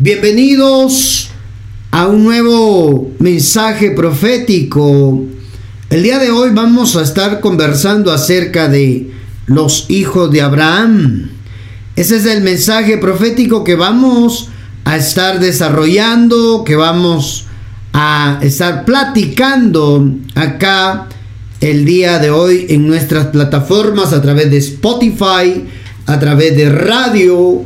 Bienvenidos a un nuevo mensaje profético. El día de hoy vamos a estar conversando acerca de los hijos de Abraham. Ese es el mensaje profético que vamos a estar desarrollando, que vamos a estar platicando acá el día de hoy en nuestras plataformas a través de Spotify, a través de radio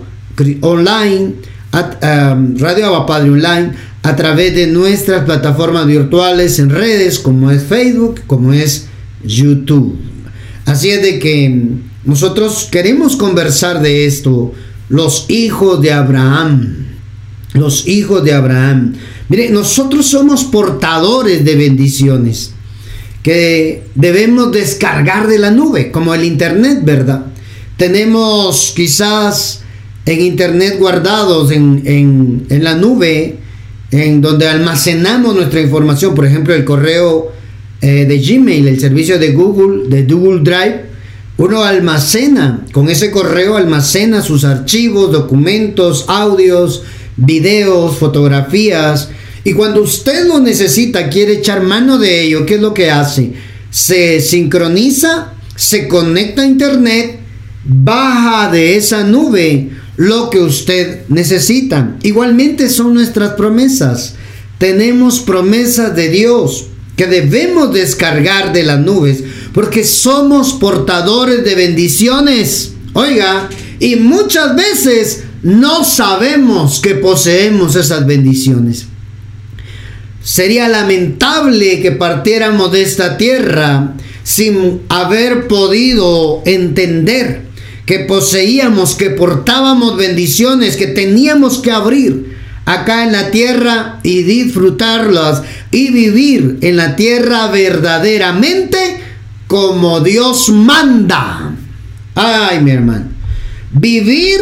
online, um, Radio Abapadre Online, a través de nuestras plataformas virtuales en redes como es Facebook, como es YouTube. Así es de que nosotros queremos conversar de esto, los hijos de Abraham, los hijos de Abraham. Mire, nosotros somos portadores de bendiciones que debemos descargar de la nube, como el Internet, ¿verdad? Tenemos quizás en Internet guardados en, la nube, en donde almacenamos nuestra información, por ejemplo, el correo eh, de Gmail, el servicio de Google, de Google Drive, uno almacena, con ese correo almacena sus archivos, documentos, audios, videos, fotografías, y cuando usted lo necesita, quiere echar mano de ello, ¿qué es lo que hace? Se sincroniza, se conecta a internet, baja de esa nube lo que usted necesita. Igualmente son nuestras promesas. Tenemos promesas de Dios que debemos descargar de las nubes porque somos portadores de bendiciones. Oiga, y muchas veces no sabemos que poseemos esas bendiciones. Sería lamentable que partiéramos de esta tierra sin haber podido entender que poseíamos, que portábamos bendiciones, que teníamos que abrir acá en la tierra y disfrutarlas y vivir en la tierra verdaderamente como Dios manda. Ay, mi hermano. Vivir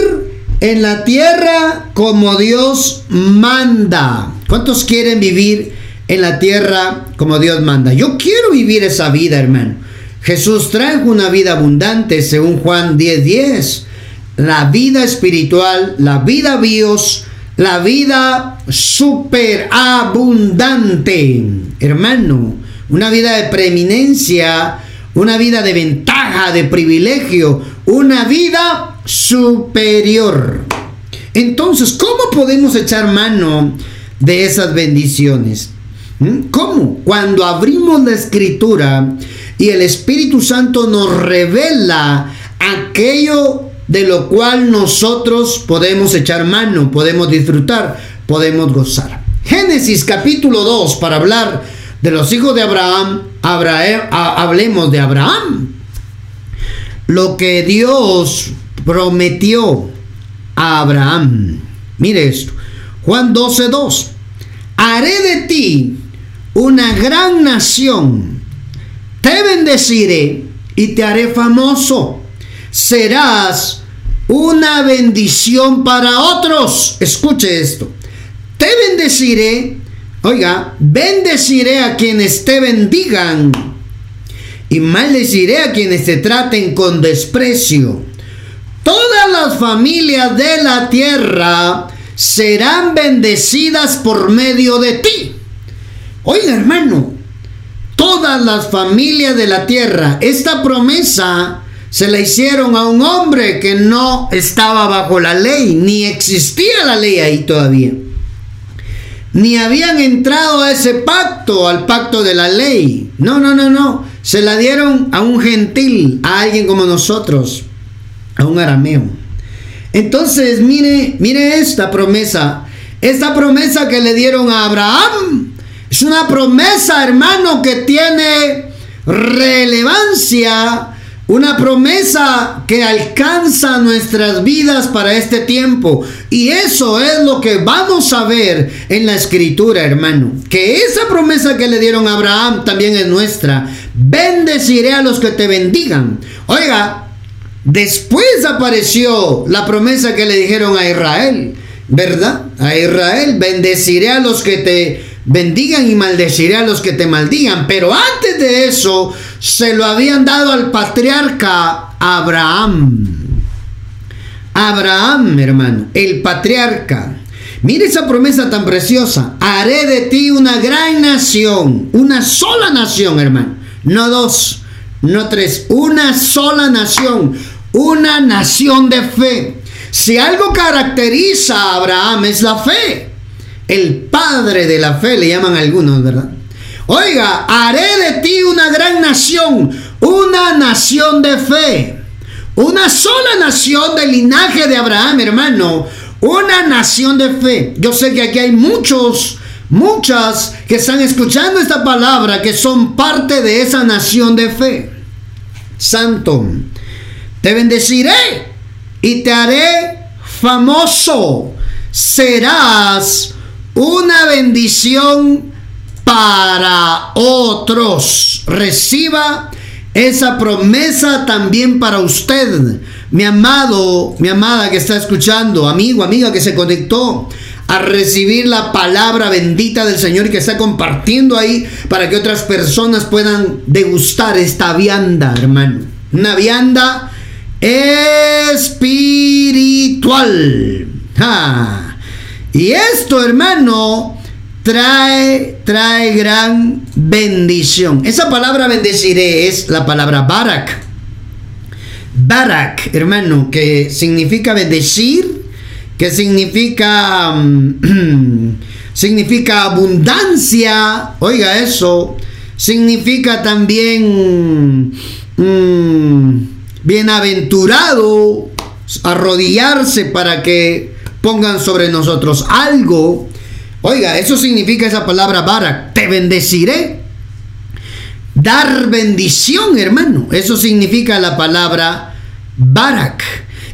en la tierra como Dios manda. ¿Cuántos quieren vivir en la tierra como Dios manda? Yo quiero vivir esa vida, hermano. Jesús trajo una vida abundante, según Juan 10:10. 10. La vida espiritual, la vida bios, la vida superabundante, hermano. Una vida de preeminencia, una vida de ventaja, de privilegio, una vida superior. Entonces, ¿cómo podemos echar mano de esas bendiciones. ¿Mm? ¿Cómo? Cuando abrimos la escritura y el Espíritu Santo nos revela aquello de lo cual nosotros podemos echar mano, podemos disfrutar, podemos gozar. Génesis capítulo 2, para hablar de los hijos de Abraham, Abraham hablemos de Abraham. Lo que Dios prometió a Abraham. Mire esto. Juan 12:2. Haré de ti una gran nación. Te bendeciré y te haré famoso. Serás una bendición para otros. Escuche esto. Te bendeciré. Oiga, bendeciré a quienes te bendigan y maldeciré a quienes te traten con desprecio. Todas las familias de la tierra serán bendecidas por medio de ti. Oiga hermano, todas las familias de la tierra, esta promesa se la hicieron a un hombre que no estaba bajo la ley, ni existía la ley ahí todavía. Ni habían entrado a ese pacto, al pacto de la ley. No, no, no, no. Se la dieron a un gentil, a alguien como nosotros, a un arameo. Entonces, mire, mire esta promesa. Esta promesa que le dieron a Abraham es una promesa, hermano, que tiene relevancia. Una promesa que alcanza nuestras vidas para este tiempo. Y eso es lo que vamos a ver en la escritura, hermano. Que esa promesa que le dieron a Abraham también es nuestra. Bendeciré a los que te bendigan. Oiga, Después apareció la promesa que le dijeron a Israel, ¿verdad? A Israel, bendeciré a los que te bendigan y maldeciré a los que te maldigan. Pero antes de eso, se lo habían dado al patriarca Abraham. Abraham, hermano, el patriarca. Mire esa promesa tan preciosa. Haré de ti una gran nación. Una sola nación, hermano. No dos, no tres. Una sola nación. Una nación de fe. Si algo caracteriza a Abraham es la fe. El padre de la fe le llaman algunos, ¿verdad? Oiga, haré de ti una gran nación. Una nación de fe. Una sola nación del linaje de Abraham, hermano una nación de fe. Yo sé que aquí hay muchos, muchas que están escuchando esta palabra que son parte de esa nación de fe. Santo, te bendeciré y te haré famoso. Serás una bendición para otros. Reciba esa promesa también para usted mi amado, mi amada que está escuchando, amigo, amiga que se conectó a recibir la palabra bendita del Señor que está compartiendo ahí para que otras personas puedan degustar esta vianda, hermano. Una vianda espiritual. Y esto, hermano, trae, trae gran bendición. Esa palabra bendeciré es la palabra barak Barak, hermano, que significa bendecir, que significa mm, significa abundancia. Oiga eso, significa también mm, bienaventurado, arrodillarse para que pongan sobre nosotros algo. Oiga, eso significa esa palabra Barak. Te bendeciré dar bendición, hermano. Eso significa la palabra Barak.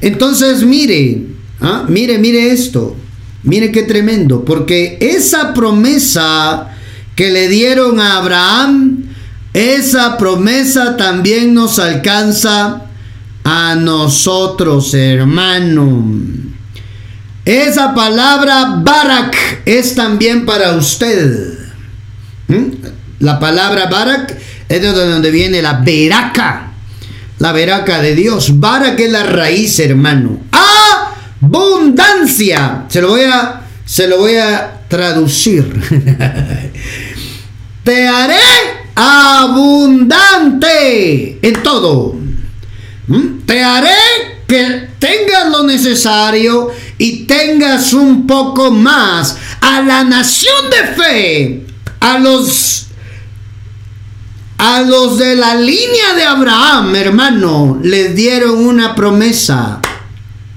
Entonces, mire, ¿ah? mire, mire esto. Mire qué tremendo. Porque esa promesa que le dieron a Abraham, esa promesa también nos alcanza a nosotros, hermano. Esa palabra Barak es también para usted. ¿Mm? La palabra Barak es de donde viene la veraca. La veraca de Dios. Barak es la raíz, hermano. Abundancia. Se lo voy a, se lo voy a traducir. Te haré abundante en todo. ¿Mm? Te haré que tengas lo necesario y tengas un poco más a la nación de fe, a los a los de la línea de Abraham, hermano, les dieron una promesa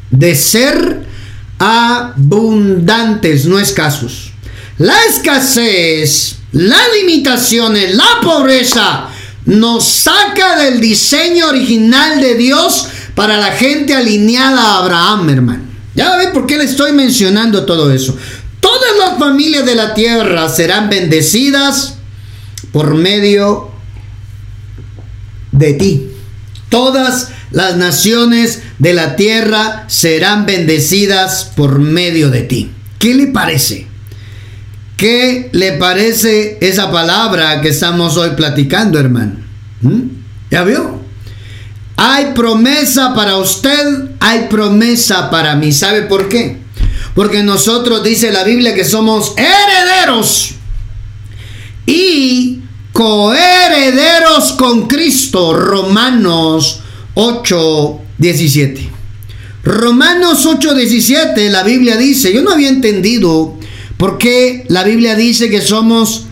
de ser abundantes, no escasos. La escasez, las limitaciones, la pobreza nos saca del diseño original de Dios para la gente alineada a Abraham, hermano. Ya ven por qué le estoy mencionando todo eso. Todas las familias de la tierra serán bendecidas por medio de ti. Todas las naciones de la tierra serán bendecidas por medio de ti. ¿Qué le parece? ¿Qué le parece esa palabra que estamos hoy platicando, hermano? ¿Mm? ¿Ya vio? Hay promesa para usted, hay promesa para mí. ¿Sabe por qué? Porque nosotros dice la Biblia que somos herederos y coherederos con Cristo. Romanos 8, 17. Romanos 8, 17, la Biblia dice, yo no había entendido por qué la Biblia dice que somos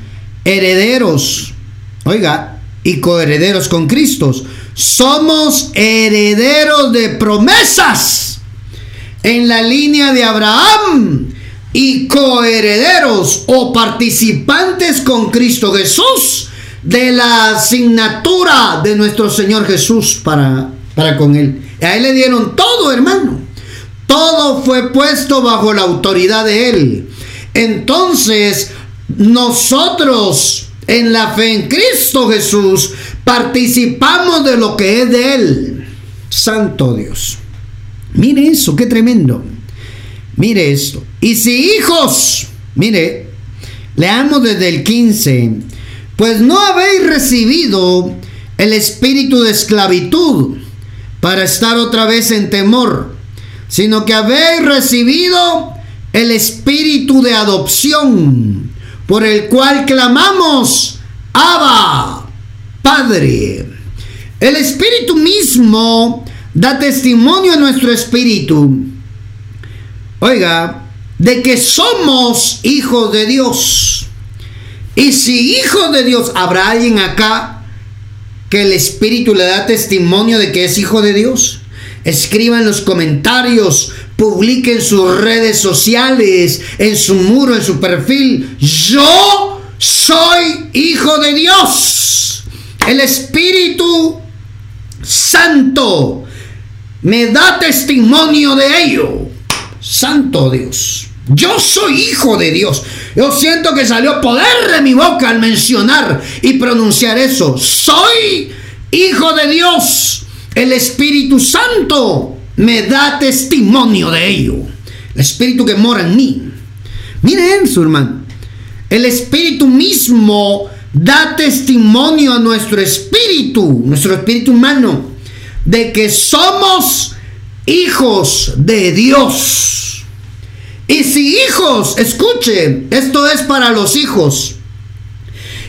herederos, oiga, y coherederos con Cristo. Somos herederos de promesas en la línea de Abraham y coherederos o participantes con Cristo Jesús de la asignatura de nuestro Señor Jesús para, para con él. A él le dieron todo, hermano. Todo fue puesto bajo la autoridad de él. Entonces, nosotros en la fe en Cristo Jesús participamos de lo que es de él. Santo Dios. Mire eso, qué tremendo. Mire esto. Y si hijos, mire, leamos desde el 15, pues no habéis recibido el espíritu de esclavitud para estar otra vez en temor, sino que habéis recibido el espíritu de adopción, por el cual clamamos, Abba, Padre. El espíritu mismo da testimonio a nuestro espíritu. Oiga, de que somos hijos de Dios. Y si hijo de Dios, ¿habrá alguien acá que el Espíritu le da testimonio de que es hijo de Dios? Escriba en los comentarios, publique en sus redes sociales, en su muro, en su perfil. Yo soy hijo de Dios. El Espíritu Santo me da testimonio de ello. Santo Dios. Yo soy hijo de Dios. Yo siento que salió poder de mi boca al mencionar y pronunciar eso. Soy hijo de Dios. El Espíritu Santo me da testimonio de ello. El Espíritu que mora en mí. Miren su hermano. El Espíritu mismo da testimonio a nuestro espíritu, nuestro espíritu humano, de que somos hijos de Dios. Y si hijos, escuche, esto es para los hijos.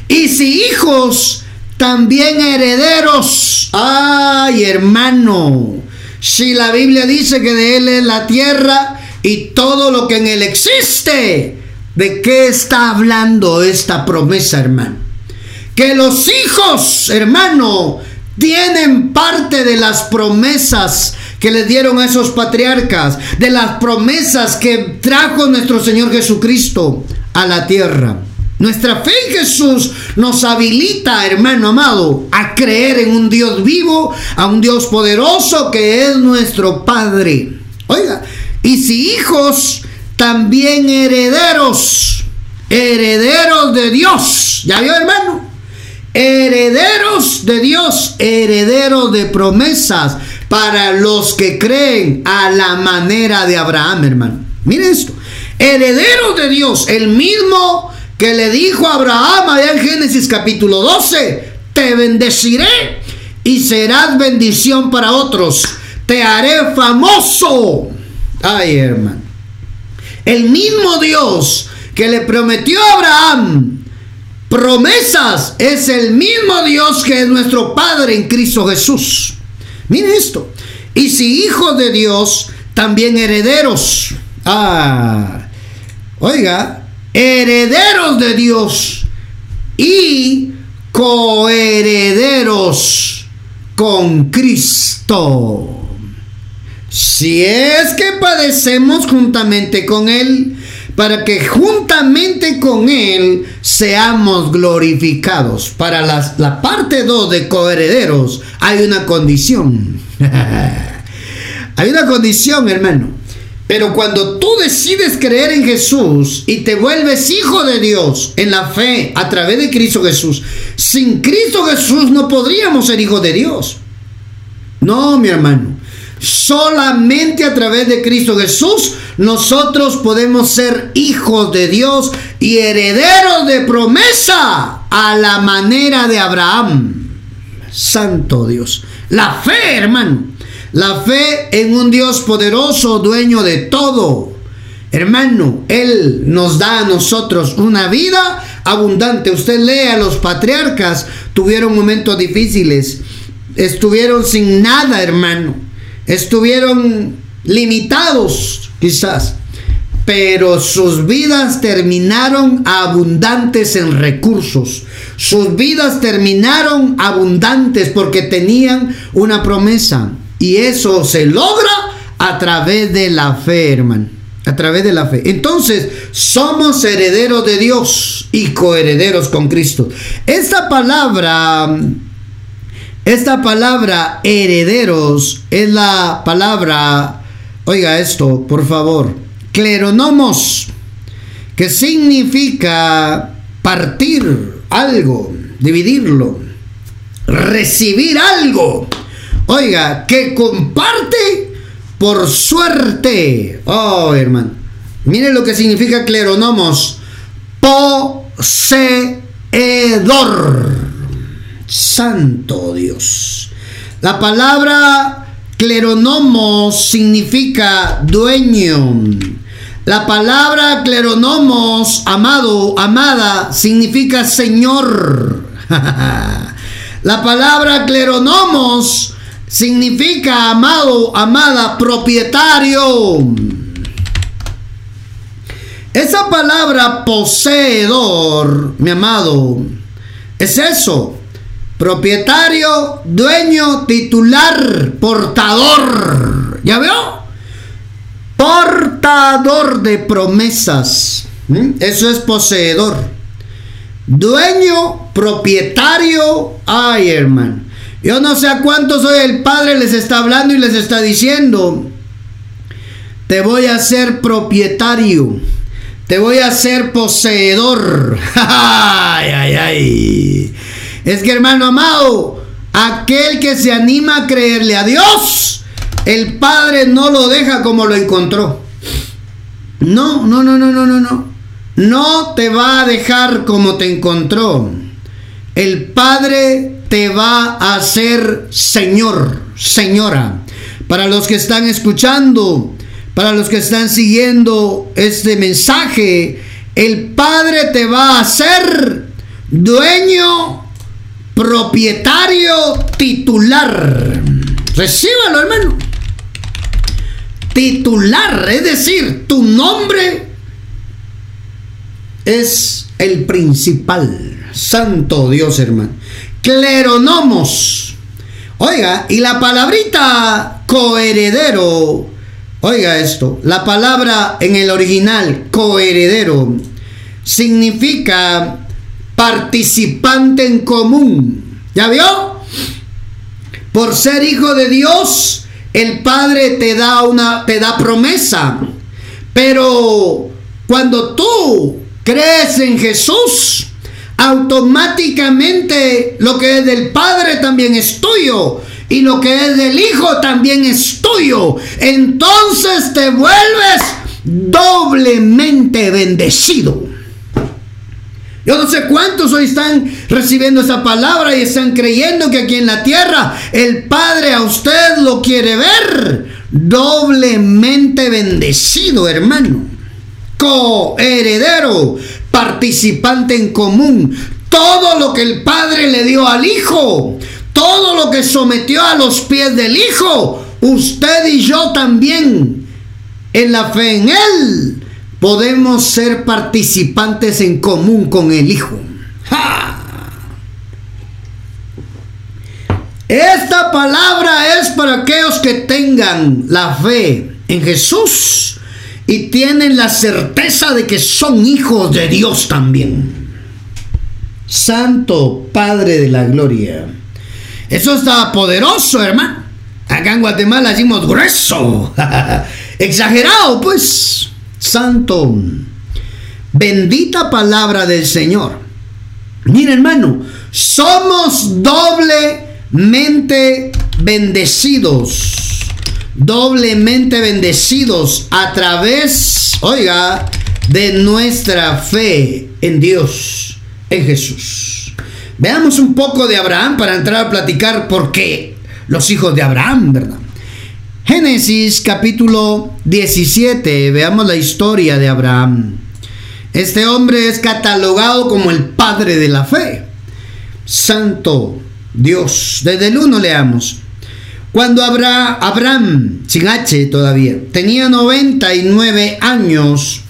Y si hijos, también herederos. Ay, hermano. Si la Biblia dice que de Él es la tierra y todo lo que en Él existe, ¿de qué está hablando esta promesa, hermano? Que los hijos, hermano, tienen parte de las promesas que le dieron a esos patriarcas, de las promesas que trajo nuestro Señor Jesucristo a la tierra. Nuestra fe en Jesús nos habilita, hermano amado, a creer en un Dios vivo, a un Dios poderoso que es nuestro Padre. Oiga, y si hijos, también herederos, herederos de Dios. ¿Ya vio, hermano? Herederos de Dios, herederos de promesas para los que creen a la manera de Abraham, hermano. Miren esto. Heredero de Dios, el mismo que le dijo a Abraham allá en Génesis capítulo 12, te bendeciré y serás bendición para otros. Te haré famoso. Ay, hermano. El mismo Dios que le prometió a Abraham promesas es el mismo Dios que es nuestro Padre en Cristo Jesús. Miren esto. Y si hijos de Dios, también herederos. Ah, oiga, herederos de Dios y coherederos con Cristo. Si es que padecemos juntamente con Él, para que juntamente con Él seamos glorificados. Para la parte 2 de coherederos hay una condición. hay una condición, hermano. Pero cuando tú decides creer en Jesús y te vuelves hijo de Dios en la fe a través de Cristo Jesús, sin Cristo Jesús no podríamos ser hijos de Dios. No, mi hermano. Solamente a través de Cristo Jesús nosotros podemos ser hijos de Dios y herederos de promesa a la manera de Abraham. Santo Dios. La fe, hermano. La fe en un Dios poderoso, dueño de todo. Hermano, Él nos da a nosotros una vida abundante. Usted lee a los patriarcas, tuvieron momentos difíciles, estuvieron sin nada, hermano estuvieron limitados quizás, pero sus vidas terminaron abundantes en recursos. Sus vidas terminaron abundantes porque tenían una promesa. Y eso se logra a través de la fe, hermano. A través de la fe. Entonces, somos herederos de Dios y coherederos con Cristo. Esta palabra esta palabra herederos es la palabra, oiga esto, por favor, cleronomos, que significa partir algo, dividirlo, recibir algo. Oiga, que comparte por suerte. Oh, hermano. Mire lo que significa cleronomos. Poseedor. Santo Dios. La palabra cleronomo significa dueño. La palabra cleronomos, amado, amada, significa Señor. La palabra cleronomos significa amado, amada, propietario. Esa palabra poseedor, mi amado, es eso. Propietario, dueño, titular, portador. ¿Ya veo? Portador de promesas. ¿Mm? Eso es poseedor. Dueño, propietario. Ay, hermano. Yo no sé a cuántos hoy el Padre les está hablando y les está diciendo. Te voy a ser propietario. Te voy a ser poseedor. Ay, ay, ay. Es que hermano amado, aquel que se anima a creerle a Dios, el Padre no lo deja como lo encontró. No, no, no, no, no, no, no. No te va a dejar como te encontró. El Padre te va a hacer Señor, Señora. Para los que están escuchando, para los que están siguiendo este mensaje, el Padre te va a hacer dueño propietario titular. Recíbalo, hermano. Titular, es decir, tu nombre es el principal. Santo Dios, hermano. Cleronomos. Oiga, y la palabrita coheredero. Oiga esto, la palabra en el original coheredero significa participante en común. ¿Ya vio? Por ser hijo de Dios, el Padre te da una te da promesa. Pero cuando tú crees en Jesús, automáticamente lo que es del Padre también es tuyo. Y lo que es del Hijo también es tuyo. Entonces te vuelves doblemente bendecido. Yo no sé cuántos hoy están recibiendo esa palabra y están creyendo que aquí en la tierra el Padre a usted lo quiere ver doblemente bendecido, hermano. Coheredero, participante en común. Todo lo que el Padre le dio al Hijo, todo lo que sometió a los pies del Hijo, usted y yo también, en la fe en Él, podemos ser participantes en común con el Hijo. Esta palabra es para aquellos que tengan la fe en Jesús y tienen la certeza de que son hijos de Dios también. Santo Padre de la Gloria. Eso está poderoso, hermano. Acá en Guatemala decimos grueso. Exagerado, pues santo. Bendita palabra del Señor. Mira hermano, somos doblemente bendecidos. Doblemente bendecidos a través, oiga, de nuestra fe en Dios, en Jesús. Veamos un poco de Abraham para entrar a platicar por qué los hijos de Abraham, ¿verdad? Génesis capítulo 17, veamos la historia de Abraham. Este hombre es catalogado como el padre de la fe. Santo Dios. Desde el 1 leamos. Cuando Abraham, sin H todavía, tenía 99 años,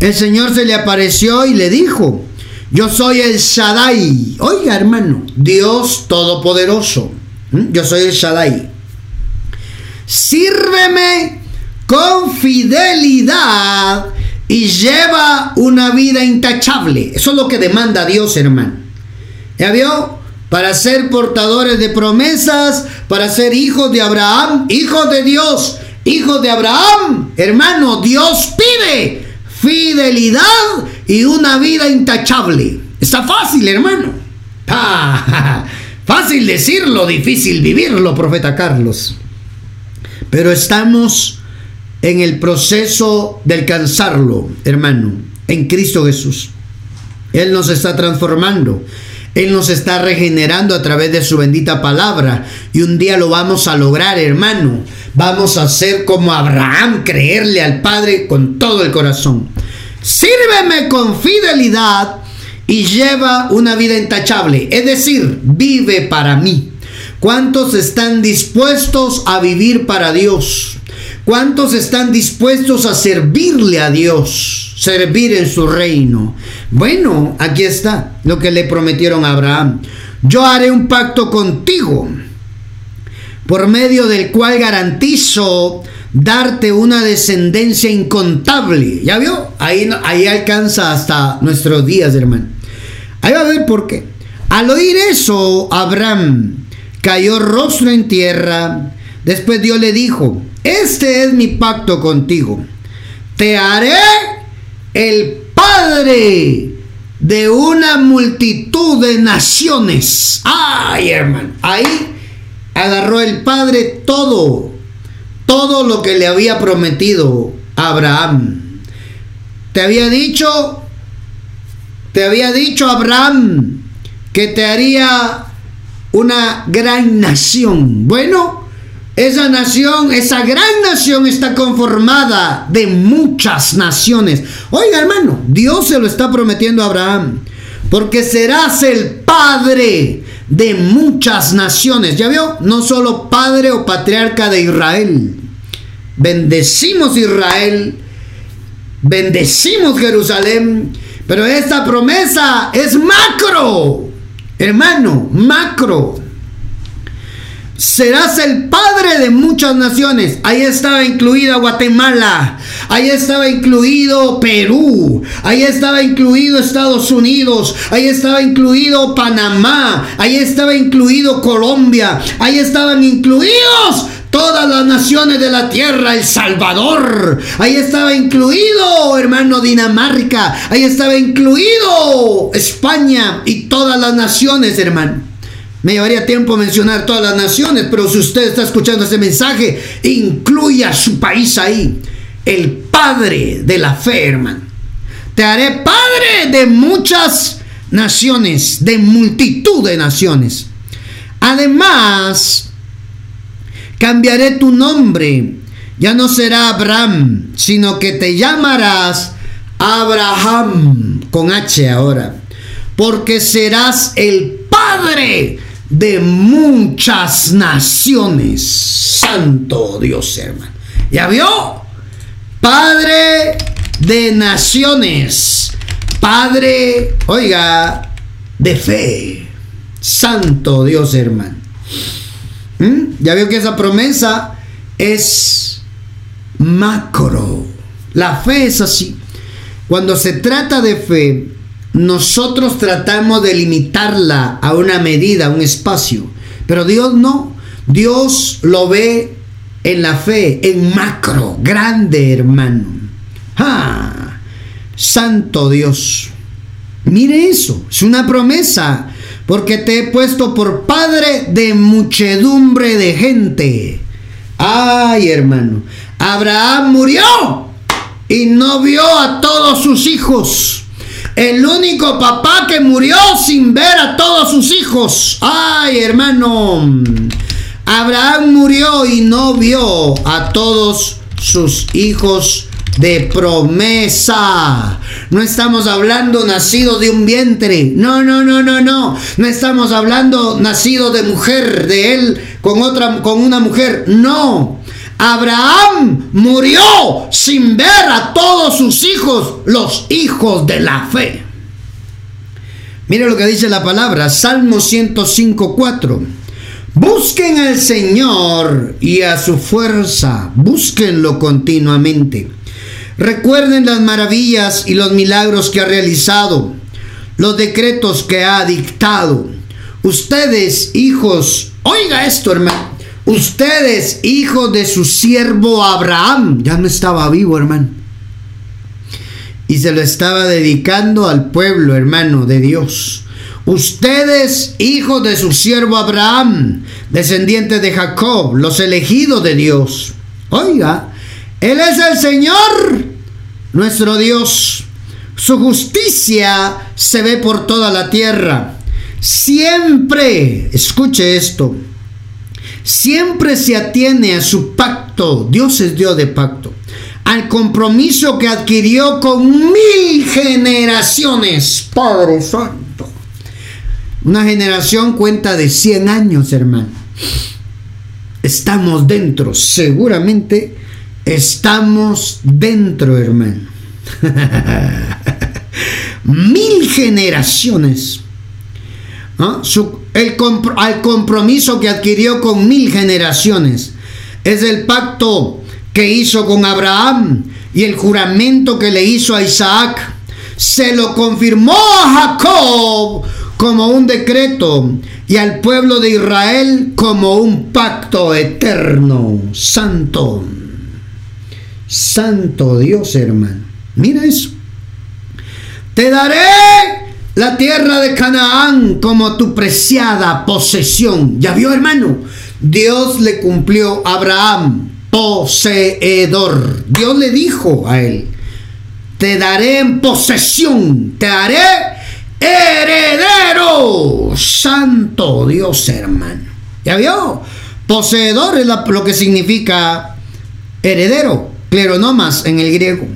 el Señor se le apareció y le dijo, yo soy el Shaddai. Oiga hermano, Dios Todopoderoso. Yo soy el Shaddai sírveme con fidelidad y lleva una vida intachable. Eso es lo que demanda Dios, hermano. ¿Ya vio? Para ser portadores de promesas, para ser hijos de Abraham, hijos de Dios, hijos de Abraham, hermano, Dios pide fidelidad y una vida intachable. Está fácil, hermano. Fácil decirlo, difícil vivirlo, profeta Carlos. Pero estamos en el proceso de alcanzarlo, hermano, en Cristo Jesús. Él nos está transformando. Él nos está regenerando a través de su bendita palabra. Y un día lo vamos a lograr, hermano. Vamos a ser como Abraham, creerle al Padre con todo el corazón. Sírveme con fidelidad y lleva una vida intachable. Es decir, vive para mí. ¿Cuántos están dispuestos a vivir para Dios? ¿Cuántos están dispuestos a servirle a Dios? Servir en su reino. Bueno, aquí está lo que le prometieron a Abraham. Yo haré un pacto contigo, por medio del cual garantizo darte una descendencia incontable. ¿Ya vio? Ahí, ahí alcanza hasta nuestros días, hermano. Ahí va a ver por qué. Al oír eso, Abraham cayó rostro en tierra. Después Dios le dijo, este es mi pacto contigo. Te haré el padre de una multitud de naciones. Ay, hermano. Ahí agarró el padre todo, todo lo que le había prometido a Abraham. Te había dicho, te había dicho Abraham que te haría una gran nación. Bueno, esa nación, esa gran nación está conformada de muchas naciones. Oiga, hermano, Dios se lo está prometiendo a Abraham, porque serás el padre de muchas naciones. ¿Ya vio? No solo padre o patriarca de Israel. Bendecimos Israel, bendecimos Jerusalén, pero esta promesa es macro. Hermano, macro. Serás el padre de muchas naciones. Ahí estaba incluida Guatemala. Ahí estaba incluido Perú. Ahí estaba incluido Estados Unidos. Ahí estaba incluido Panamá. Ahí estaba incluido Colombia. Ahí estaban incluidos todas las naciones de la tierra, El Salvador. Ahí estaba incluido, hermano, Dinamarca. Ahí estaba incluido España y todas las naciones, hermano. Me llevaría tiempo mencionar todas las naciones, pero si usted está escuchando este mensaje, incluya su país ahí. El Padre de la fe, hermano. Te haré Padre de muchas naciones, de multitud de naciones. Además, cambiaré tu nombre. Ya no será Abraham, sino que te llamarás Abraham, con H ahora, porque serás el Padre de muchas naciones. Santo Dios, hermano. ¿Ya vio? Padre de naciones. Padre, oiga, de fe. Santo Dios, hermano. ¿Mm? Ya veo que esa promesa es macro. La fe es así. Cuando se trata de fe, nosotros tratamos de limitarla a una medida, a un espacio. Pero Dios no. Dios lo ve en la fe, en macro, grande hermano. ¡Ah! Santo Dios. Mire eso, es una promesa porque te he puesto por padre de muchedumbre de gente. Ay, hermano, Abraham murió y no vio a todos sus hijos. El único papá que murió sin ver a todos sus hijos. Ay, hermano. Abraham murió y no vio a todos sus hijos de promesa. No estamos hablando nacido de un vientre. No, no, no, no, no. No estamos hablando nacido de mujer, de él con otra con una mujer. No. Abraham murió sin ver a todos sus hijos, los hijos de la fe. Mire lo que dice la palabra, Salmo 105:4. Busquen al Señor y a su fuerza, búsquenlo continuamente Recuerden las maravillas y los milagros que ha realizado, los decretos que ha dictado. Ustedes, hijos, oiga esto, hermano. Ustedes, hijos de su siervo Abraham, ya no estaba vivo, hermano. Y se lo estaba dedicando al pueblo, hermano, de Dios. Ustedes, hijos de su siervo Abraham, descendientes de Jacob, los elegidos de Dios. Oiga, él es el Señor, nuestro Dios. Su justicia se ve por toda la tierra. siempre, escuche esto, siempre se atiene a su pacto, Dios es Dios de pacto, al compromiso que adquirió con mil generaciones, Padre Santo. Una generación cuenta de 100 años, hermano. Estamos dentro, seguramente estamos dentro, hermano. mil generaciones. El al compromiso que adquirió con mil generaciones. Es el pacto que hizo con Abraham y el juramento que le hizo a Isaac. Se lo confirmó a Jacob como un decreto y al pueblo de Israel como un pacto eterno. Santo. Santo Dios, hermano. Mira eso. Te daré la tierra de Canaán como tu preciada posesión. ¿Ya vio, hermano? Dios le cumplió a Abraham, poseedor. Dios le dijo a él, te daré en posesión, te haré heredero. Santo Dios, hermano. ¿Ya vio? Poseedor es lo que significa heredero, cleronomas en el griego.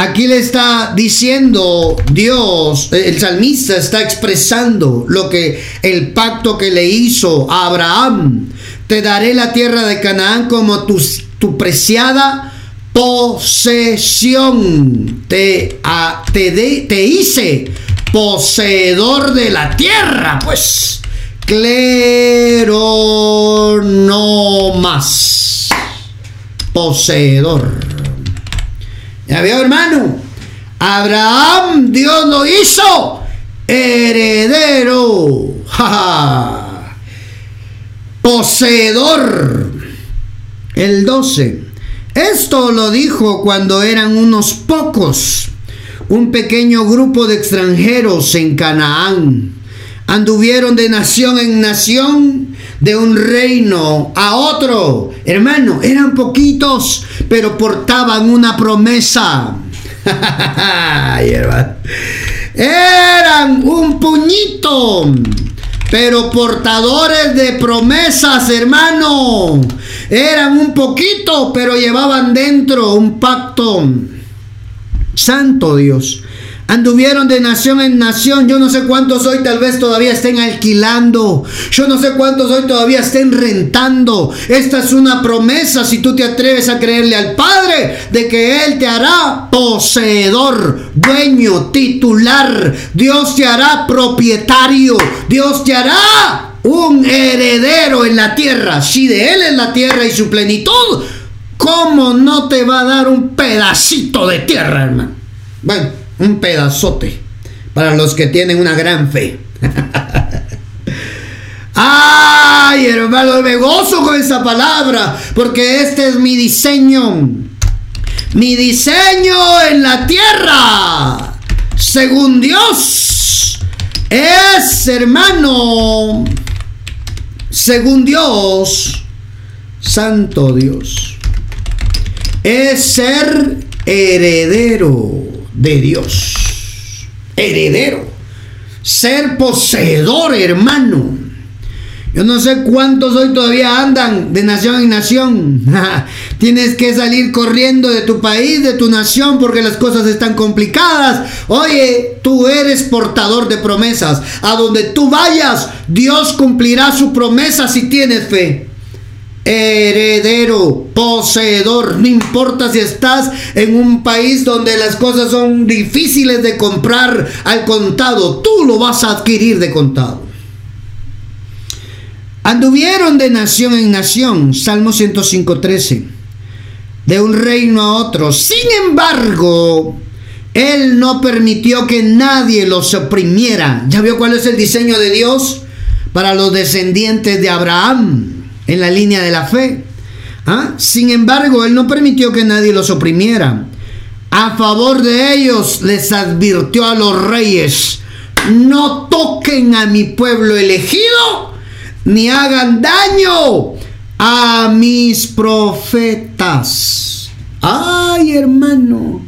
Aquí le está diciendo Dios, el salmista está expresando lo que el pacto que le hizo a Abraham. Te daré la tierra de Canaán como tu, tu preciada posesión. Te, te, te hice poseedor de la tierra, pues. Clero no más. Poseedor. ¿Ya vio, hermano? Abraham, Dios lo hizo heredero. Poseedor. El 12. Esto lo dijo cuando eran unos pocos, un pequeño grupo de extranjeros en Canaán. Anduvieron de nación en nación, de un reino a otro. Hermano, eran poquitos, pero portaban una promesa. eran un puñito, pero portadores de promesas, hermano. Eran un poquito, pero llevaban dentro un pacto. Santo Dios. Anduvieron de nación en nación. Yo no sé cuántos hoy tal vez todavía estén alquilando. Yo no sé cuántos hoy todavía estén rentando. Esta es una promesa si tú te atreves a creerle al Padre de que Él te hará poseedor, dueño, titular. Dios te hará propietario. Dios te hará un heredero en la tierra. Si de Él es la tierra y su plenitud, ¿cómo no te va a dar un pedacito de tierra, hermano? Bueno un pedazote para los que tienen una gran fe. Ay, hermano, me gozo con esa palabra, porque este es mi diseño. Mi diseño en la tierra, según Dios, es, hermano, según Dios, Santo Dios, es ser heredero de Dios. Heredero. Ser poseedor, hermano. Yo no sé cuántos hoy todavía andan de nación en nación. Tienes que salir corriendo de tu país, de tu nación, porque las cosas están complicadas. Oye, tú eres portador de promesas. A donde tú vayas, Dios cumplirá su promesa si tienes fe heredero, poseedor. No importa si estás en un país donde las cosas son difíciles de comprar al contado, tú lo vas a adquirir de contado. Anduvieron de nación en nación, Salmo 105.13, de un reino a otro. Sin embargo, Él no permitió que nadie los oprimiera. ¿Ya vio cuál es el diseño de Dios para los descendientes de Abraham? En la línea de la fe. ¿Ah? Sin embargo, él no permitió que nadie los oprimiera. A favor de ellos les advirtió a los reyes, no toquen a mi pueblo elegido, ni hagan daño a mis profetas. Ay, hermano.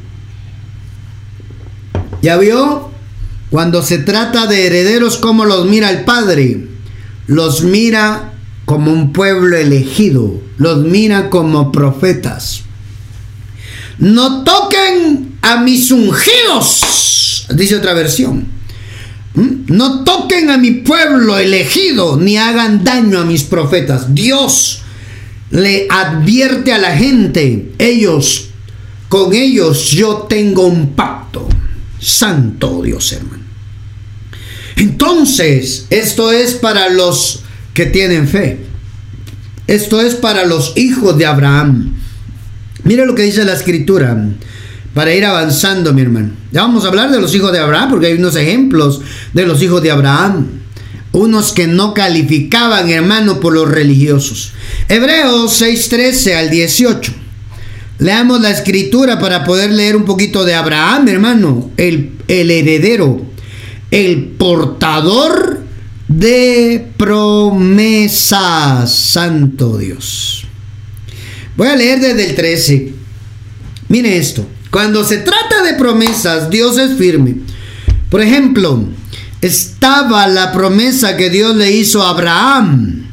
¿Ya vio? Cuando se trata de herederos, ¿cómo los mira el Padre? Los mira como un pueblo elegido, los mira como profetas. No toquen a mis ungidos, dice otra versión. ¿Mm? No toquen a mi pueblo elegido, ni hagan daño a mis profetas. Dios le advierte a la gente, ellos, con ellos yo tengo un pacto. Santo Dios, hermano. Entonces, esto es para los que tienen fe. Esto es para los hijos de Abraham. Mire lo que dice la escritura para ir avanzando, mi hermano. Ya vamos a hablar de los hijos de Abraham porque hay unos ejemplos de los hijos de Abraham. Unos que no calificaban, hermano, por los religiosos. Hebreos 6:13 al 18. Leamos la escritura para poder leer un poquito de Abraham, hermano, el, el heredero el portador de promesas, santo Dios. Voy a leer desde el 13. Mire esto, cuando se trata de promesas, Dios es firme. Por ejemplo, estaba la promesa que Dios le hizo a Abraham.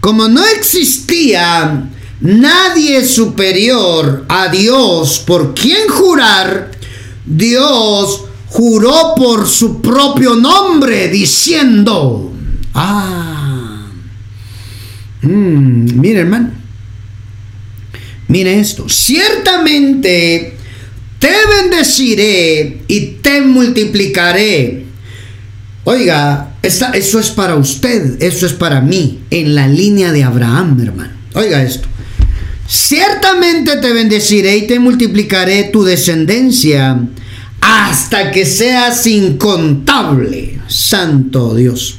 Como no existía nadie superior a Dios por quien jurar, Dios juró por su propio nombre diciendo, ah, mm, mire hermano, mire esto, ciertamente te bendeciré y te multiplicaré. Oiga, eso es para usted, eso es para mí, en la línea de Abraham, hermano. Oiga esto. Ciertamente te bendeciré y te multiplicaré tu descendencia hasta que seas incontable, santo Dios.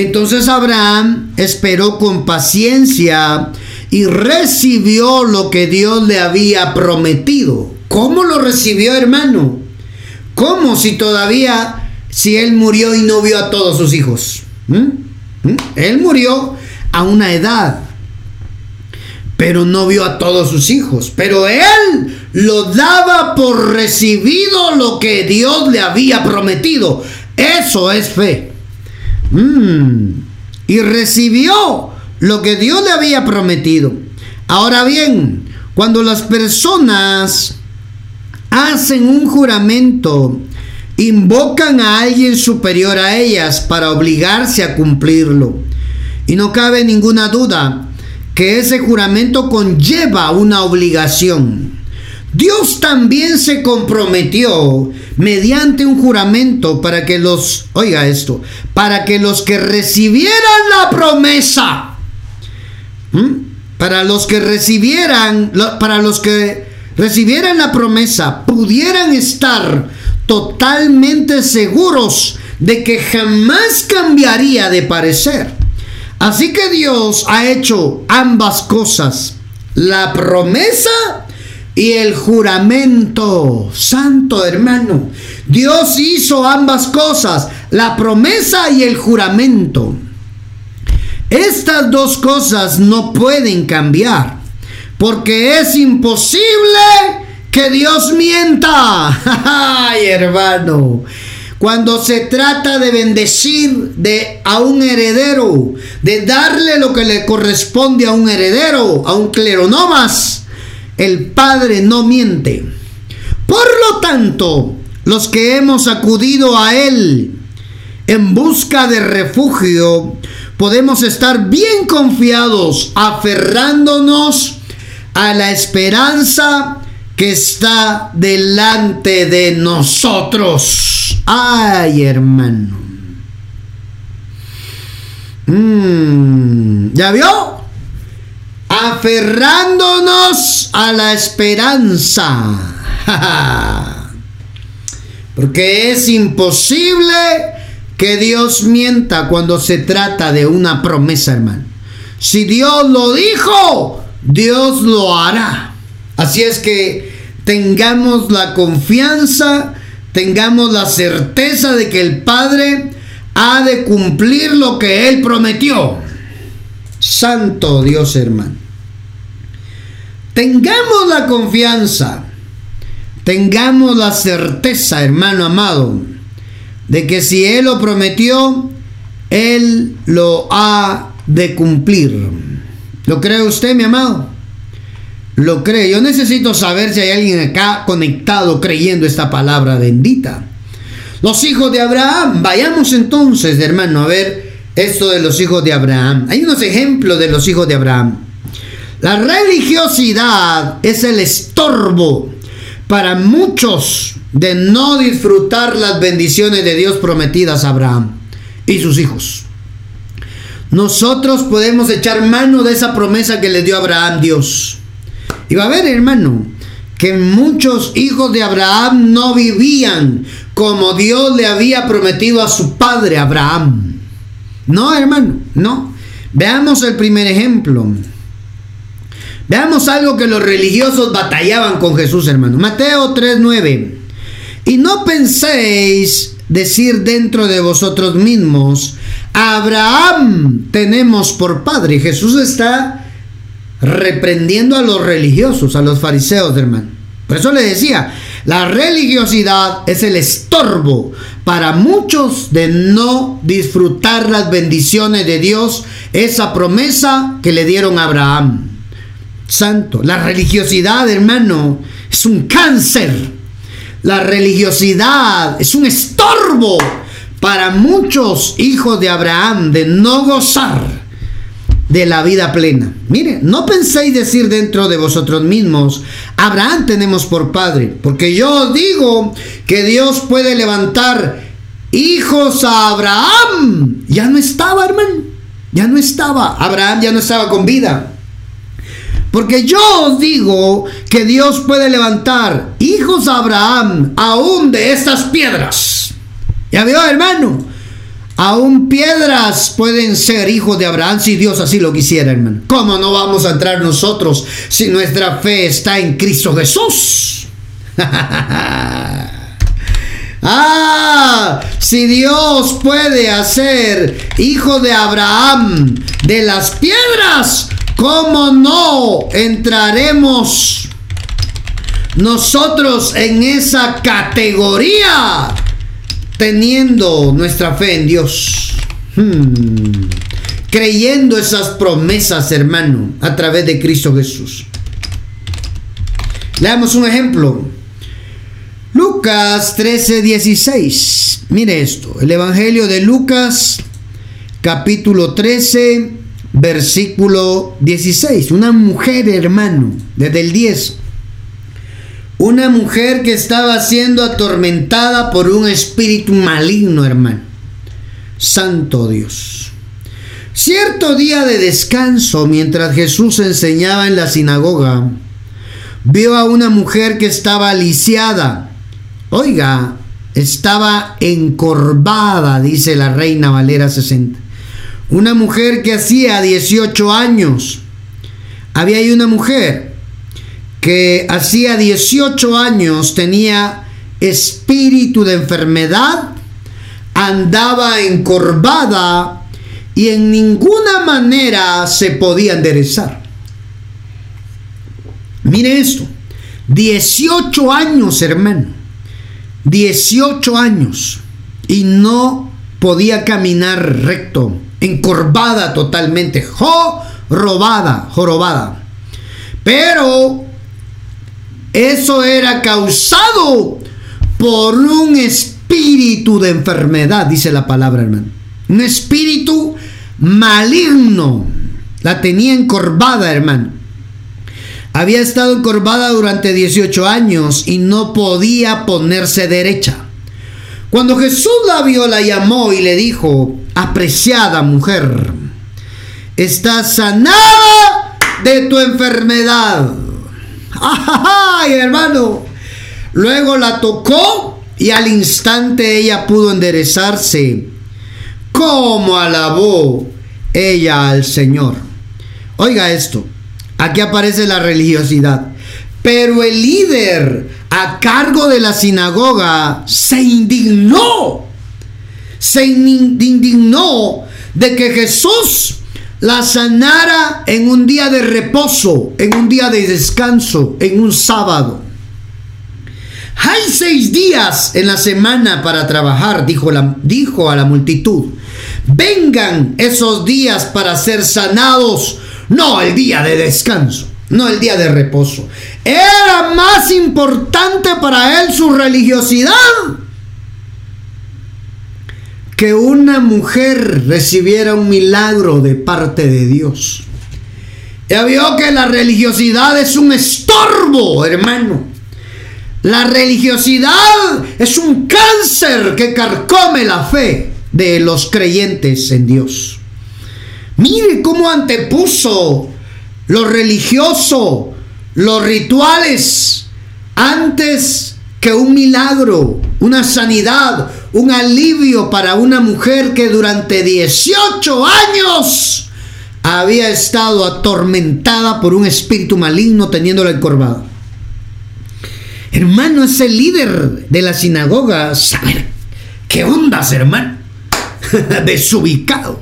Entonces Abraham esperó con paciencia y recibió lo que Dios le había prometido. ¿Cómo lo recibió, hermano? ¿Cómo si todavía, si él murió y no vio a todos sus hijos? ¿Mm? ¿Mm? Él murió a una edad pero no vio a todos sus hijos. Pero él lo daba por recibido lo que Dios le había prometido. Eso es fe. Mm. Y recibió lo que Dios le había prometido. Ahora bien, cuando las personas hacen un juramento, invocan a alguien superior a ellas para obligarse a cumplirlo. Y no cabe ninguna duda que ese juramento conlleva una obligación. Dios también se comprometió mediante un juramento para que los, oiga esto, para que los que recibieran la promesa, para los que recibieran, para los que recibieran la promesa, pudieran estar totalmente seguros de que jamás cambiaría de parecer. Así que Dios ha hecho ambas cosas, la promesa y el juramento. Santo hermano, Dios hizo ambas cosas, la promesa y el juramento. Estas dos cosas no pueden cambiar, porque es imposible que Dios mienta. Ay, hermano. Cuando se trata de bendecir de, a un heredero, de darle lo que le corresponde a un heredero, a un cleronomas, el Padre no miente. Por lo tanto, los que hemos acudido a Él en busca de refugio, podemos estar bien confiados, aferrándonos a la esperanza que está delante de nosotros. Ay, hermano. Mm, ¿Ya vio? Aferrándonos a la esperanza. Porque es imposible que Dios mienta cuando se trata de una promesa, hermano. Si Dios lo dijo, Dios lo hará. Así es que tengamos la confianza, tengamos la certeza de que el Padre ha de cumplir lo que Él prometió. Santo Dios hermano. Tengamos la confianza, tengamos la certeza, hermano amado, de que si Él lo prometió, Él lo ha de cumplir. ¿Lo cree usted, mi amado? Lo cree. Yo necesito saber si hay alguien acá conectado creyendo esta palabra bendita. Los hijos de Abraham. Vayamos entonces, hermano, a ver esto de los hijos de Abraham. Hay unos ejemplos de los hijos de Abraham. La religiosidad es el estorbo para muchos de no disfrutar las bendiciones de Dios prometidas a Abraham y sus hijos. Nosotros podemos echar mano de esa promesa que le dio Abraham Dios. Y va a ver, hermano, que muchos hijos de Abraham no vivían como Dios le había prometido a su padre Abraham. No, hermano, no. Veamos el primer ejemplo. Veamos algo que los religiosos batallaban con Jesús, hermano. Mateo 3:9. Y no penséis decir dentro de vosotros mismos, Abraham tenemos por padre. Jesús está reprendiendo a los religiosos, a los fariseos, hermano. Por eso le decía, la religiosidad es el estorbo para muchos de no disfrutar las bendiciones de Dios, esa promesa que le dieron a Abraham santo. La religiosidad, hermano, es un cáncer. La religiosidad es un estorbo para muchos hijos de Abraham de no gozar de la vida plena. Mire, no penséis decir dentro de vosotros mismos, Abraham tenemos por padre, porque yo digo que Dios puede levantar hijos a Abraham. Ya no estaba, hermano, ya no estaba. Abraham ya no estaba con vida. Porque yo os digo que Dios puede levantar hijos a Abraham aún de estas piedras. Ya vio, hermano. Aún piedras pueden ser hijos de Abraham si Dios así lo quisiera, hermano. ¿Cómo no vamos a entrar nosotros si nuestra fe está en Cristo Jesús? ah, si Dios puede hacer hijo de Abraham de las piedras, ¿Cómo no entraremos nosotros en esa categoría teniendo nuestra fe en Dios? Hmm. Creyendo esas promesas, hermano, a través de Cristo Jesús. Leamos un ejemplo. Lucas 13, 16. Mire esto. El Evangelio de Lucas, capítulo 13 versículo 16. Una mujer, hermano, desde el 10. Una mujer que estaba siendo atormentada por un espíritu maligno, hermano. Santo Dios. Cierto día de descanso, mientras Jesús enseñaba en la sinagoga, vio a una mujer que estaba lisiada. Oiga, estaba encorvada, dice la Reina Valera 60 una mujer que hacía 18 años. Había ahí una mujer que hacía 18 años tenía espíritu de enfermedad, andaba encorvada y en ninguna manera se podía enderezar. Mire esto, 18 años hermano, 18 años y no podía caminar recto encorvada totalmente, robada, jorobada. Pero eso era causado por un espíritu de enfermedad, dice la palabra, hermano. Un espíritu maligno. La tenía encorvada, hermano. Había estado encorvada durante 18 años y no podía ponerse derecha. Cuando Jesús la vio, la llamó y le dijo, apreciada mujer, estás sanada de tu enfermedad. ¡Ay, hermano! Luego la tocó y al instante ella pudo enderezarse. ¿Cómo alabó ella al Señor? Oiga esto, aquí aparece la religiosidad. Pero el líder a cargo de la sinagoga se indignó se indignó de que Jesús la sanara en un día de reposo, en un día de descanso, en un sábado. Hay seis días en la semana para trabajar, dijo, la, dijo a la multitud. Vengan esos días para ser sanados, no el día de descanso, no el día de reposo. Era más importante para él su religiosidad que una mujer recibiera un milagro de parte de Dios. Ya vio que la religiosidad es un estorbo, hermano. La religiosidad es un cáncer que carcome la fe de los creyentes en Dios. Mire cómo antepuso lo religioso, los rituales, antes que un milagro, una sanidad, un alivio para una mujer que durante 18 años había estado atormentada por un espíritu maligno teniéndola encorvada. Hermano, ese líder de la sinagoga, saber qué ondas, hermano, desubicado.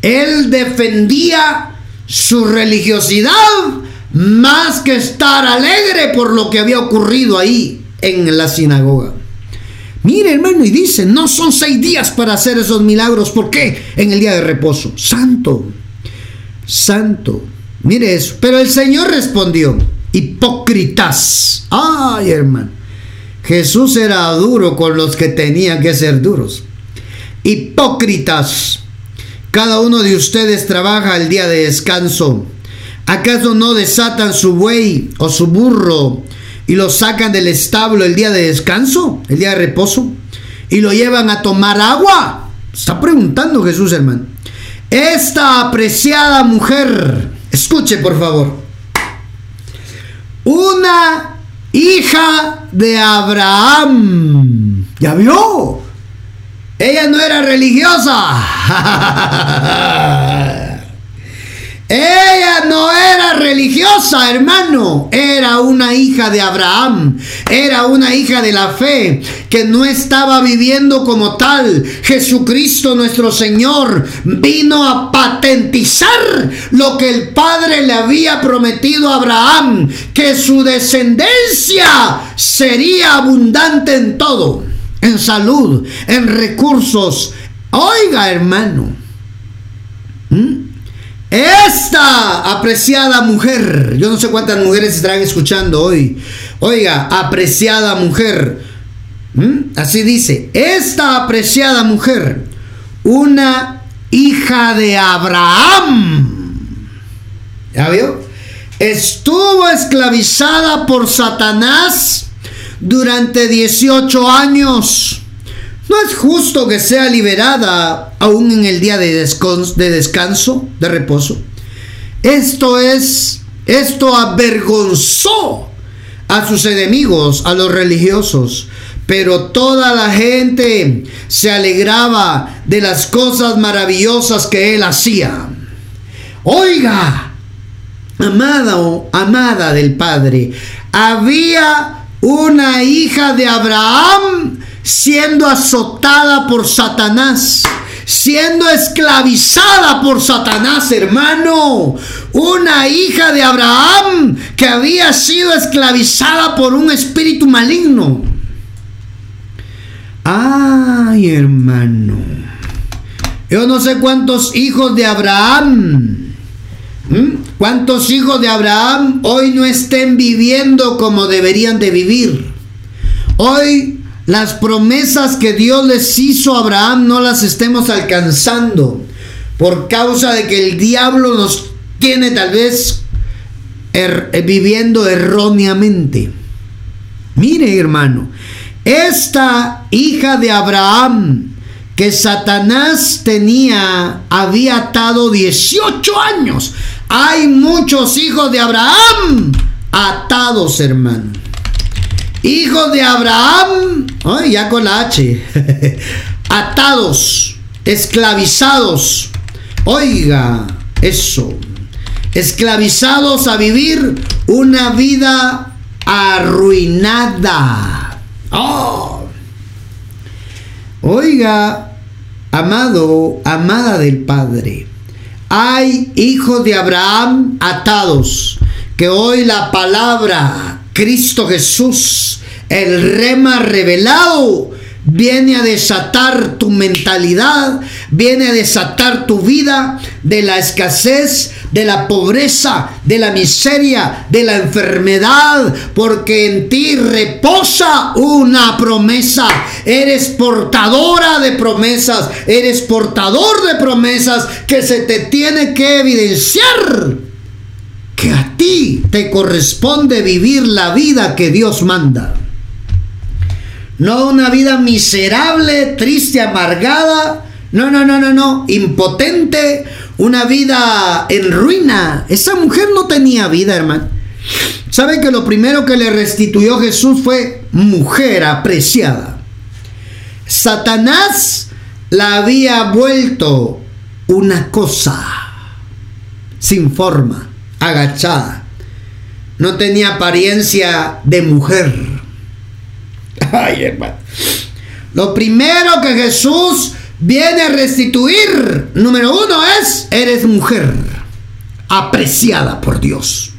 Él defendía su religiosidad más que estar alegre por lo que había ocurrido ahí en la sinagoga. Mire, hermano, y dice, no son seis días para hacer esos milagros. ¿Por qué? En el día de reposo. Santo, santo. Mire eso. Pero el Señor respondió, hipócritas. Ay, hermano. Jesús era duro con los que tenían que ser duros. Hipócritas. Cada uno de ustedes trabaja el día de descanso. ¿Acaso no desatan su buey o su burro y lo sacan del establo el día de descanso, el día de reposo, y lo llevan a tomar agua. Está preguntando Jesús, hermano. Esta apreciada mujer, escuche por favor, una hija de Abraham. ¿Ya vio? Ella no era religiosa. Ella no era religiosa, hermano. Era una hija de Abraham. Era una hija de la fe que no estaba viviendo como tal. Jesucristo nuestro Señor vino a patentizar lo que el Padre le había prometido a Abraham, que su descendencia sería abundante en todo, en salud, en recursos. Oiga, hermano. ¿Mm? Esta apreciada mujer, yo no sé cuántas mujeres estarán escuchando hoy. Oiga, apreciada mujer. Así dice, esta apreciada mujer, una hija de Abraham. ¿Ya vio? Estuvo esclavizada por Satanás durante 18 años ¿No es justo que sea liberada aún en el día de, descanso, de descanso, de reposo? Esto es, esto avergonzó a sus enemigos, a los religiosos, pero toda la gente se alegraba de las cosas maravillosas que él hacía. Oiga, amada o amada del Padre, había una hija de Abraham siendo azotada por Satanás, siendo esclavizada por Satanás, hermano. Una hija de Abraham que había sido esclavizada por un espíritu maligno. Ay, hermano. Yo no sé cuántos hijos de Abraham, cuántos hijos de Abraham hoy no estén viviendo como deberían de vivir. Hoy las promesas que Dios les hizo a Abraham no las estemos alcanzando por causa de que el diablo nos tiene tal vez er, eh, viviendo erróneamente. Mire hermano, esta hija de Abraham que Satanás tenía había atado 18 años. Hay muchos hijos de Abraham atados, hermano. Hijos de Abraham, ya con la H, atados, esclavizados. Oiga, eso. Esclavizados a vivir una vida arruinada. Oh. Oiga, amado, amada del Padre. Hay hijos de Abraham atados que hoy la palabra Cristo Jesús El rema revelado viene a desatar tu mentalidad, viene a desatar tu vida de la escasez, de la pobreza, de la miseria, de la enfermedad, porque en ti reposa una promesa. Eres portadora de promesas, eres portador de promesas que se te tiene que evidenciar que a ti te corresponde vivir la vida que Dios manda. No una vida miserable, triste, amargada. No, no, no, no, no. Impotente. Una vida en ruina. Esa mujer no tenía vida, hermano. ¿Sabe que lo primero que le restituyó Jesús fue mujer apreciada? Satanás la había vuelto una cosa sin forma, agachada. No tenía apariencia de mujer Ay, hermano. Lo primero que Jesús viene a restituir, número uno, es, eres mujer, apreciada por Dios.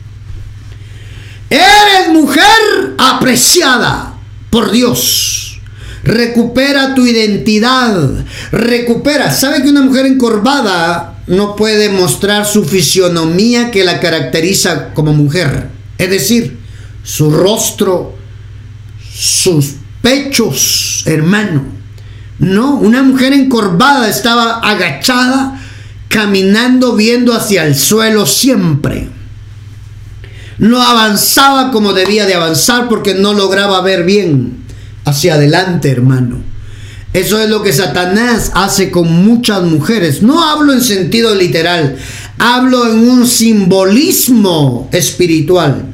Eres mujer apreciada por Dios. Recupera tu identidad. Recupera. ¿Sabe que una mujer encorvada no puede mostrar su fisionomía que la caracteriza como mujer? Es decir, su rostro, sus pechos, hermano. No, una mujer encorvada estaba agachada, caminando viendo hacia el suelo siempre. No avanzaba como debía de avanzar porque no lograba ver bien hacia adelante, hermano. Eso es lo que Satanás hace con muchas mujeres. No hablo en sentido literal, hablo en un simbolismo espiritual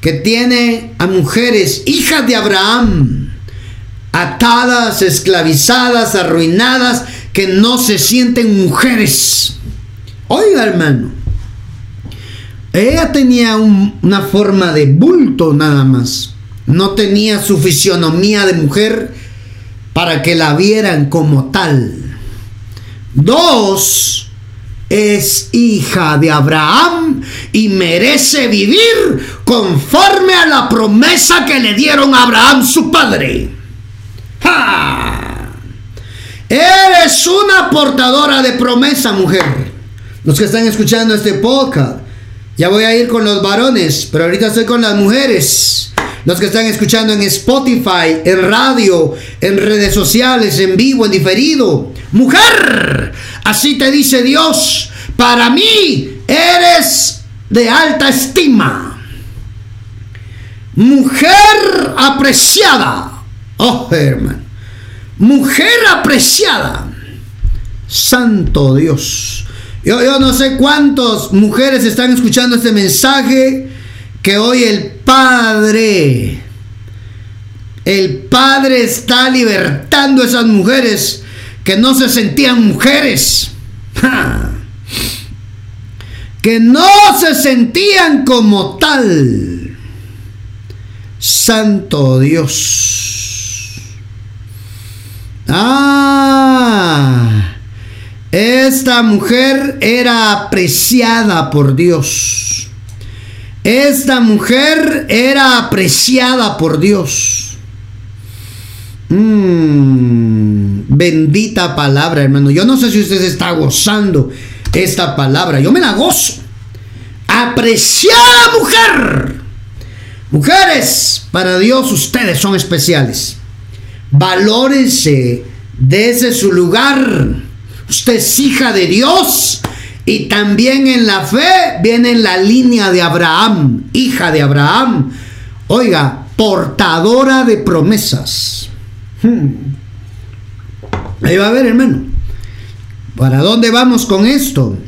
que tiene a mujeres, hijas de Abraham, atadas, esclavizadas, arruinadas, que no se sienten mujeres. Oiga, hermano, ella tenía una forma de bulto nada más. No tenía su fisionomía de mujer para que la vieran como tal. Dos, es hija de Abraham y merece vivir conforme a la promesa que le dieron a Abraham su padre. Eres una portadora de promesa, mujer. Los que están escuchando este podcast, ya voy a ir con los varones, pero ahorita estoy con las mujeres. Los que están escuchando en Spotify, en radio, en redes sociales, en vivo, en diferido. Mujer, así te dice Dios, para mí eres de alta estima. Mujer apreciada. Oh, hermano. Mujer apreciada. Santo Dios. Yo, yo no sé cuántas mujeres están escuchando este mensaje que hoy el Padre, el Padre está libertando a esas mujeres que no se sentían mujeres. Que no se sentían como tal. Santo Dios. Ah, esta mujer era apreciada por Dios. Esta mujer era apreciada por Dios. Mm, bendita palabra, hermano. Yo no sé si usted está gozando esta palabra. Yo me la gozo. Apreciada mujer. Mujeres, para Dios ustedes son especiales. Valórense desde su lugar. Usted es hija de Dios. Y también en la fe viene en la línea de Abraham, hija de Abraham. Oiga, portadora de promesas. Hmm. Ahí va a ver, hermano. ¿Para dónde vamos con esto?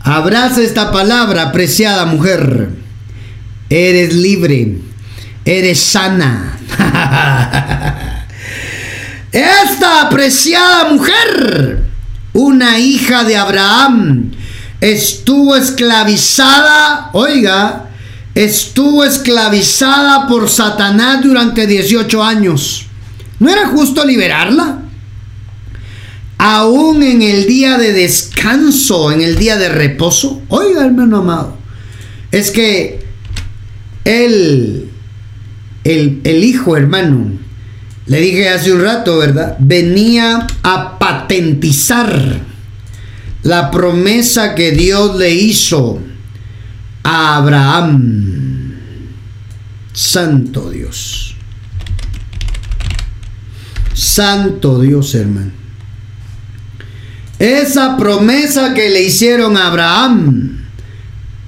Abraza esta palabra, apreciada mujer. Eres libre. Eres sana. Esta apreciada mujer, una hija de Abraham, estuvo esclavizada, oiga, estuvo esclavizada por Satanás durante 18 años. ¿No era justo liberarla? Aún en el día de descanso, en el día de reposo. Oiga, hermano amado, es que él el, el hijo hermano, le dije hace un rato, ¿verdad? Venía a patentizar la promesa que Dios le hizo a Abraham. Santo Dios. Santo Dios, hermano. Esa promesa que le hicieron a Abraham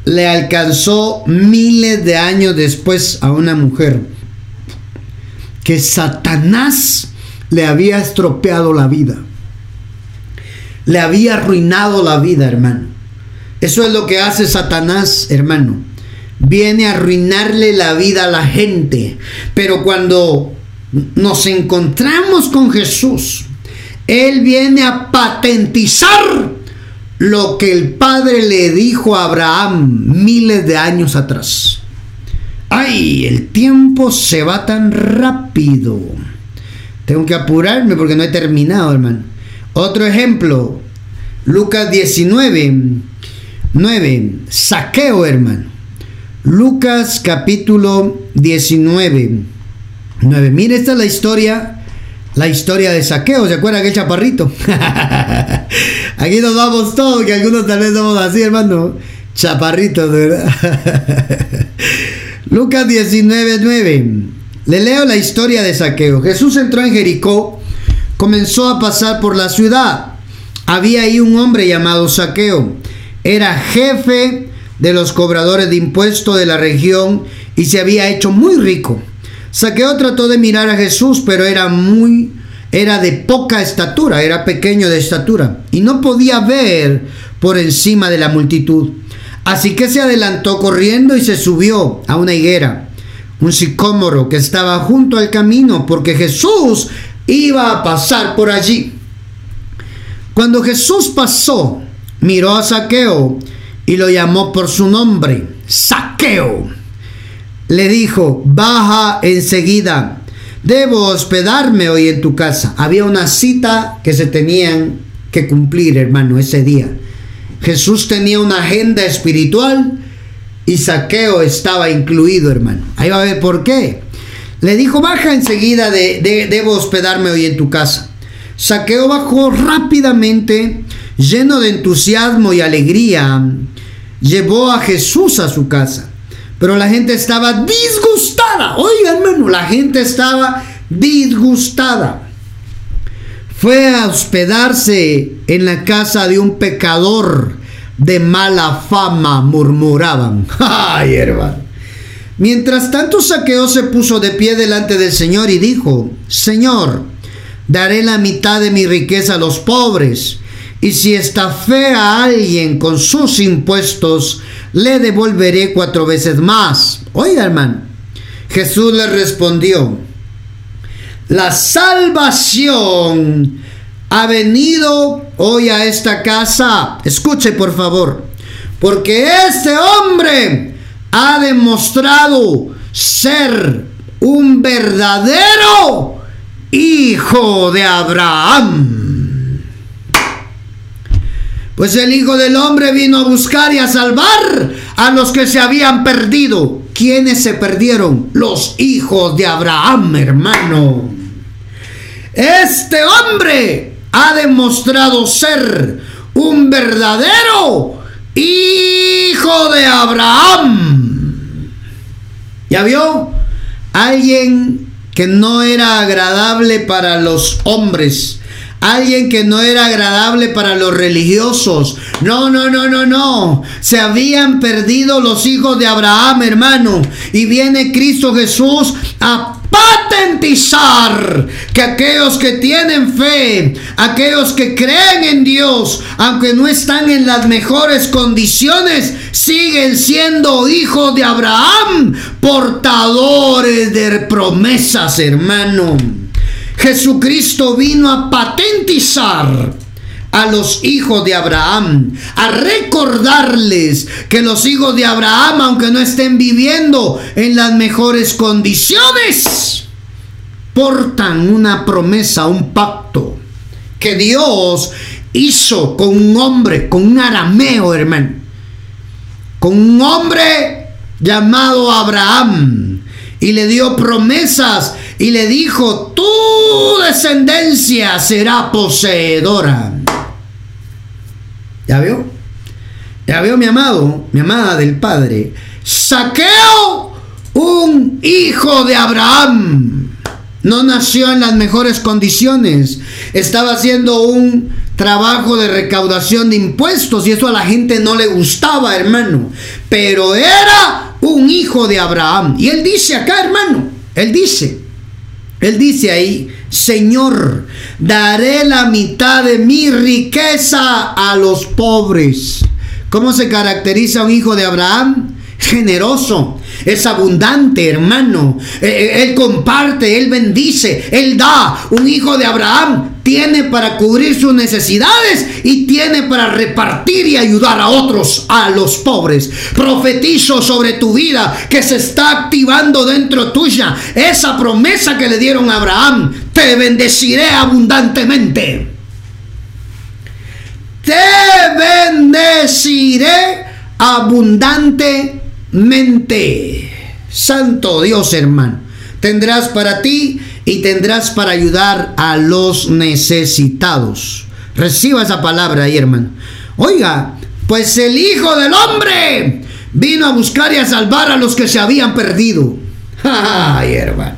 le alcanzó miles de años después a una mujer que Satanás le había estropeado la vida. Le había arruinado la vida, hermano. Eso es lo que hace Satanás, hermano. Viene a arruinarle la vida a la gente. Pero cuando nos encontramos con Jesús, Él viene a patentizar lo que el Padre le dijo a Abraham miles de años atrás. ¡Ay! El tiempo se va tan rápido. Tengo que apurarme porque no he terminado, hermano. Otro ejemplo, Lucas 19, 9, saqueo, hermano. Lucas capítulo 19, 9. Mire, esta es la historia, la historia de saqueo. ¿Se acuerda aquel chaparrito? Aquí nos vamos todos, que algunos tal vez somos así, hermano. Chaparritos, ¿verdad? Lucas 19, 9. Le leo la historia de saqueo. Jesús entró en Jericó comenzó a pasar por la ciudad. Había ahí un hombre llamado Saqueo. Era jefe de los cobradores de impuestos de la región y se había hecho muy rico. Saqueo trató de mirar a Jesús, pero era muy era de poca estatura, era pequeño de estatura y no podía ver por encima de la multitud. Así que se adelantó corriendo y se subió a una higuera, un sicómoro que estaba junto al camino, porque Jesús iba a pasar por allí. Cuando Jesús pasó, miró a Saqueo y lo llamó por su nombre, Saqueo. Le dijo, baja enseguida, debo hospedarme hoy en tu casa. Había una cita que se tenían que cumplir, hermano, ese día. Jesús tenía una agenda espiritual y Saqueo estaba incluido, hermano. Ahí va a ver por qué. Le dijo, baja enseguida, de, debo hospedarme hoy en tu casa. Saqueo bajó rápidamente, lleno de entusiasmo y alegría. Llevó a Jesús a su casa. Pero la gente estaba disgustada. Oiga, hermano, la gente estaba disgustada. Fue a hospedarse en la casa de un pecador de mala fama, murmuraban. Ay, hermano. Mientras tanto, Saqueo se puso de pie delante del Señor y dijo, Señor, daré la mitad de mi riqueza a los pobres, y si estafé a alguien con sus impuestos, le devolveré cuatro veces más. Oiga, hermano, Jesús le respondió, la salvación ha venido hoy a esta casa. Escuche, por favor, porque este hombre ha demostrado ser un verdadero hijo de Abraham. Pues el Hijo del Hombre vino a buscar y a salvar a los que se habían perdido. ¿Quiénes se perdieron? Los hijos de Abraham, hermano. Este hombre ha demostrado ser un verdadero hijo de Abraham. ¿Ya vio? Alguien que no era agradable para los hombres. Alguien que no era agradable para los religiosos. No, no, no, no, no. Se habían perdido los hijos de Abraham, hermano. Y viene Cristo Jesús a patentizar que aquellos que tienen fe, aquellos que creen en Dios, aunque no están en las mejores condiciones, siguen siendo hijos de Abraham, portadores de promesas, hermano. Jesucristo vino a patentizar a los hijos de Abraham, a recordarles que los hijos de Abraham, aunque no estén viviendo en las mejores condiciones, portan una promesa, un pacto que Dios hizo con un hombre, con un arameo, hermano, con un hombre llamado Abraham. y le dio promesas y le dijo, tu descendencia será poseedora. ¿Ya vio? ¿Ya vio mi amado, mi amada del Padre? Saqueo, un hijo de Abraham. No nació en las mejores condiciones. Estaba haciendo un trabajo de recaudación de impuestos y eso a la gente no le gustaba, hermano. Pero era un hijo de Abraham. Y él dice acá, hermano, él dice, él dice ahí, Señor, daré la mitad de mi riqueza a los pobres. ¿Cómo se caracteriza un hijo de Abraham? Generoso, es abundante, hermano. Eh, eh, él comparte, él bendice, él da. Un hijo de Abraham tiene para cubrir sus necesidades y tiene para repartir y ayudar a otros, a los pobres. Profetizo sobre tu vida que se está activando dentro tuya esa promesa que le dieron a Abraham. Te bendeciré abundantemente. Te bendeciré abundantemente. Santo Dios, hermano. Tendrás para ti y tendrás para ayudar a los necesitados. Reciba esa palabra ahí, hermano. Oiga, pues el Hijo del Hombre vino a buscar y a salvar a los que se habían perdido. Ay, hermano.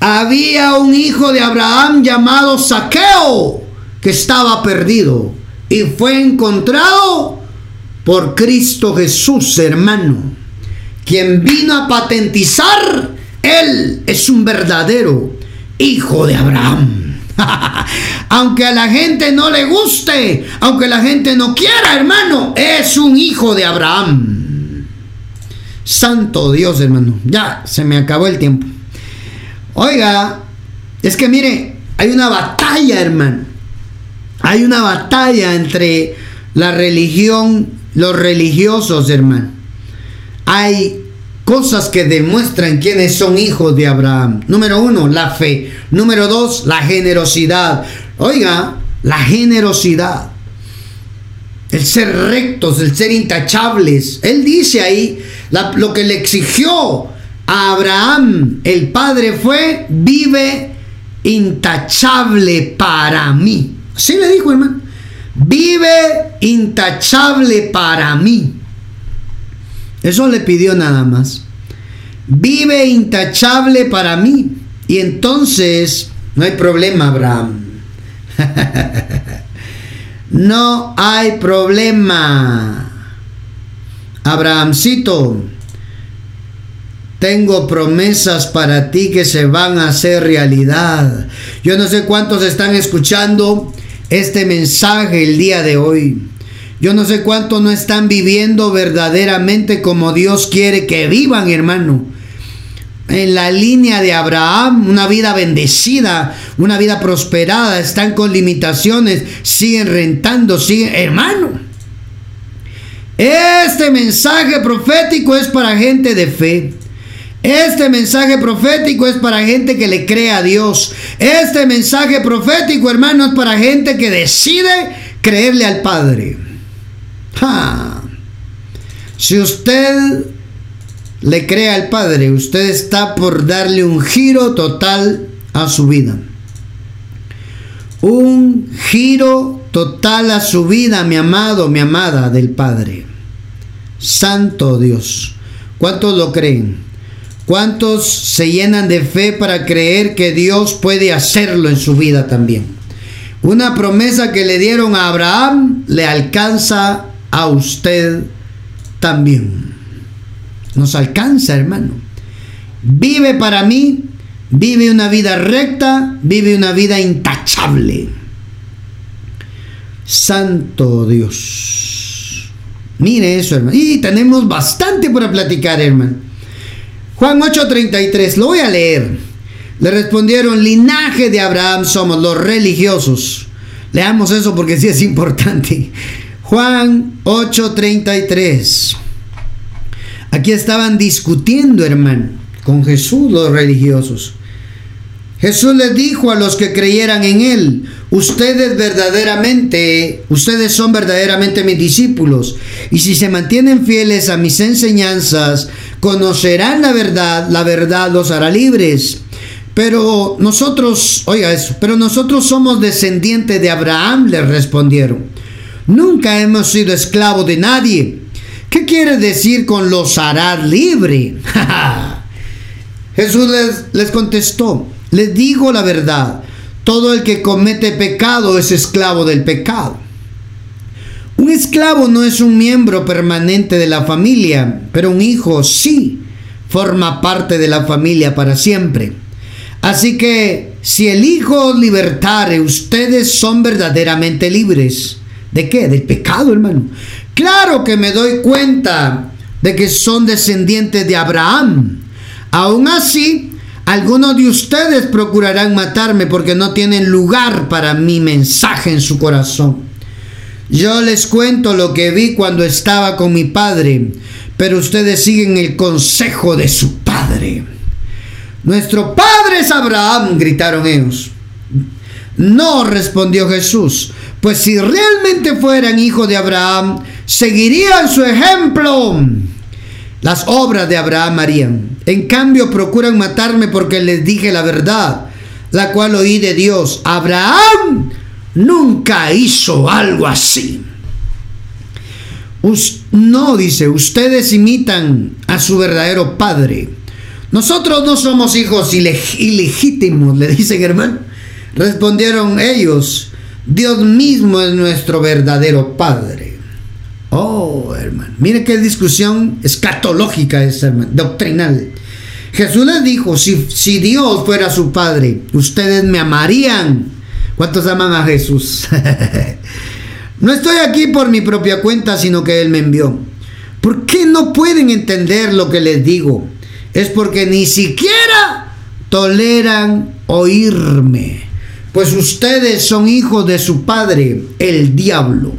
Había un hijo de Abraham llamado Saqueo que estaba perdido y fue encontrado por Cristo Jesús, hermano, quien vino a patentizar él es un verdadero hijo de Abraham. aunque a la gente no le guste, aunque la gente no quiera, hermano, es un hijo de Abraham. Santo Dios, hermano. Ya, se me acabó el tiempo. Oiga, es que mire, hay una batalla, hermano. Hay una batalla entre la religión, los religiosos, hermano. Hay cosas que demuestran quiénes son hijos de Abraham. Número uno, la fe. Número dos, la generosidad. Oiga, la generosidad. El ser rectos, el ser intachables. Él dice ahí, lo que le exigió a Abraham, el padre, fue, vive intachable para mí. Así le dijo, hermano. Vive intachable para mí. Eso le pidió nada más. Vive intachable para mí. Y entonces no hay problema, Abraham. no hay problema. Abrahamcito, tengo promesas para ti que se van a hacer realidad. Yo no sé cuántos están escuchando este mensaje el día de hoy. Yo no sé cuánto no están viviendo verdaderamente como Dios quiere que vivan, hermano. En la línea de Abraham, una vida bendecida, una vida prosperada, están con limitaciones, siguen rentando, siguen, hermano. Este mensaje profético es para gente de fe. Este mensaje profético es para gente que le cree a Dios. Este mensaje profético, hermano, es para gente que decide creerle al Padre. Si usted le cree al Padre, usted está por darle un giro total a su vida. Un giro total a su vida, mi amado, mi amada del Padre. Santo Dios. ¿Cuántos lo creen? ¿Cuántos se llenan de fe para creer que Dios puede hacerlo en su vida también? Una promesa que le dieron a Abraham le alcanza a usted también. Nos alcanza, hermano. Vive para mí, vive una vida recta, vive una vida intachable. Santo Dios. Mire eso, hermano. Y tenemos bastante para platicar, hermano. Juan 8:33, lo voy a leer. Le respondieron, linaje de Abraham somos los religiosos. Leamos eso porque sí es importante. Juan 8:33. Aquí estaban discutiendo, hermano, con Jesús los religiosos. Jesús les dijo a los que creyeran en Él, ustedes verdaderamente, ustedes son verdaderamente mis discípulos, y si se mantienen fieles a mis enseñanzas, Conocerán la verdad, la verdad los hará libres. Pero nosotros, oiga eso, pero nosotros somos descendientes de Abraham, les respondieron. Nunca hemos sido esclavos de nadie. ¿Qué quiere decir con los hará libre? Jesús les, les contestó, les digo la verdad, todo el que comete pecado es esclavo del pecado. Un esclavo no es un miembro permanente de la familia, pero un hijo sí forma parte de la familia para siempre. Así que si el Hijo libertare, ustedes son verdaderamente libres. ¿De qué? Del pecado, hermano. Claro que me doy cuenta de que son descendientes de Abraham. Aún así, algunos de ustedes procurarán matarme porque no tienen lugar para mi mensaje en su corazón. Yo les cuento lo que vi cuando estaba con mi padre, pero ustedes siguen el consejo de su padre. Nuestro padre es Abraham, gritaron ellos. No, respondió Jesús, pues si realmente fueran hijos de Abraham, seguirían su ejemplo. Las obras de Abraham harían. En cambio, procuran matarme porque les dije la verdad, la cual oí de Dios. Abraham nunca hizo algo así. no, dice, ustedes imitan a su verdadero padre nosotros no somos hijos ilegítimos, le dicen hermano. Respondieron ellos, Dios mismo es nuestro verdadero Padre. Oh, hermano, mire qué discusión escatológica es, hermano, doctrinal. Jesús les dijo, si, si Dios fuera su Padre, ustedes me amarían. ¿Cuántos aman a Jesús? no estoy aquí por mi propia cuenta, sino que Él me envió. ¿Por qué no pueden entender lo que les digo? es porque ni siquiera toleran oírme, pues ustedes son hijos de su padre, el diablo.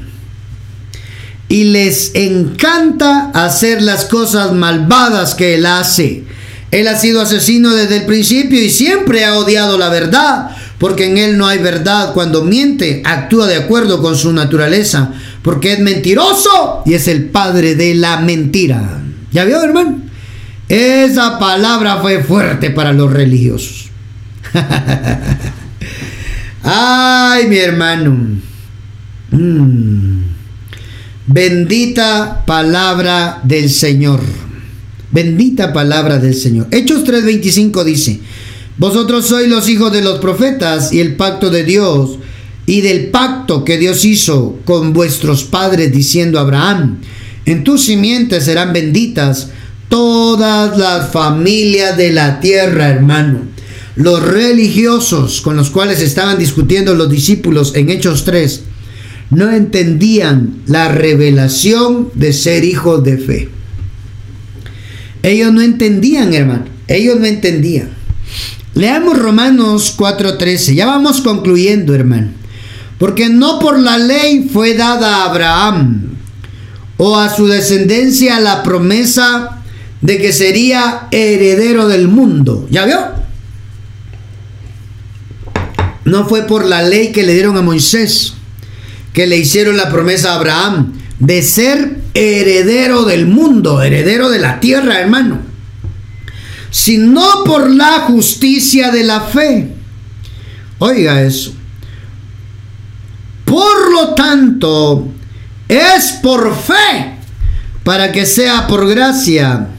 Y les encanta hacer las cosas malvadas que él hace. Él ha sido asesino desde el principio y siempre ha odiado la verdad, porque en él no hay verdad. Cuando miente, actúa de acuerdo con su naturaleza, porque es mentiroso y es el padre de la mentira. ¿Ya vio, hermano? Esa palabra fue fuerte para los religiosos. Ay, mi hermano. Mm. Bendita palabra del Señor. Bendita palabra del Señor. Hechos 3:25 dice, vosotros sois los hijos de los profetas y el pacto de Dios y del pacto que Dios hizo con vuestros padres diciendo a Abraham, en tus simientes serán benditas todas las familias de la tierra, hermano. Los religiosos con los cuales estaban discutiendo los discípulos en Hechos 3 no entendían la revelación de ser hijos de fe. Ellos no entendían, hermano. Ellos no entendían. Leamos Romanos 4:13. Ya vamos concluyendo, hermano. Porque no por la ley fue dada a Abraham o a su descendencia la promesa de que sería heredero del mundo. ¿Ya vio? No fue por la ley que le dieron a Moisés que le hicieron la promesa a Abraham de ser heredero del mundo, heredero de la tierra, hermano, sino por la justicia de la fe. Oiga eso. Por lo tanto, es por fe, para que sea por gracia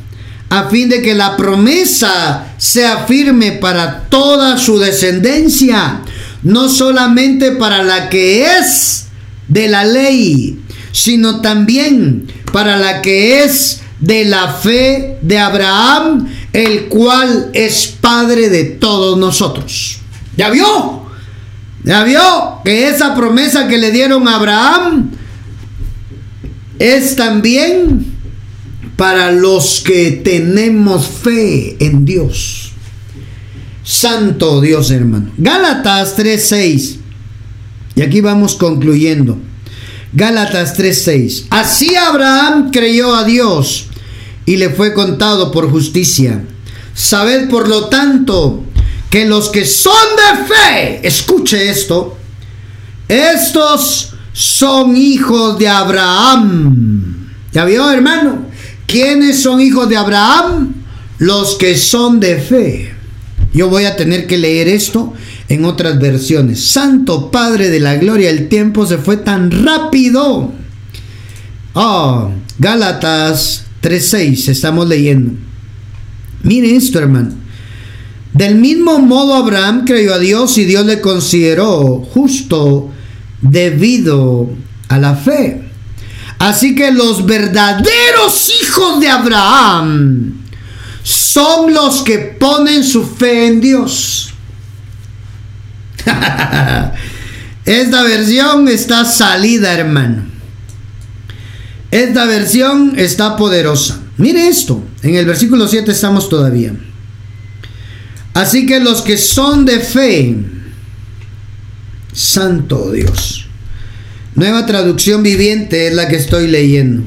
a fin de que la promesa sea firme para toda su descendencia, no solamente para la que es de la ley, sino también para la que es de la fe de Abraham, el cual es padre de todos nosotros. ¿Ya vio? ¿Ya vio que esa promesa que le dieron a Abraham es también para los que tenemos fe en Dios. Santo Dios, hermano. Gálatas 3:6. Y aquí vamos concluyendo. Gálatas 3:6. Así Abraham creyó a Dios y le fue contado por justicia. Sabed por lo tanto que los que son de fe, escuche esto, estos son hijos de Abraham. ¿Ya vio, hermano? ¿Quiénes son hijos de Abraham? Los que son de fe. Yo voy a tener que leer esto en otras versiones. Santo Padre de la Gloria, el tiempo se fue tan rápido. Oh, Gálatas 3.6, estamos leyendo. Mire esto, hermano. Del mismo modo Abraham creyó a Dios y Dios le consideró justo debido a la fe. Así que los verdaderos hijos de Abraham son los que ponen su fe en Dios. Esta versión está salida, hermano. Esta versión está poderosa. Mire esto, en el versículo 7 estamos todavía. Así que los que son de fe, Santo Dios. Nueva traducción viviente es la que estoy leyendo.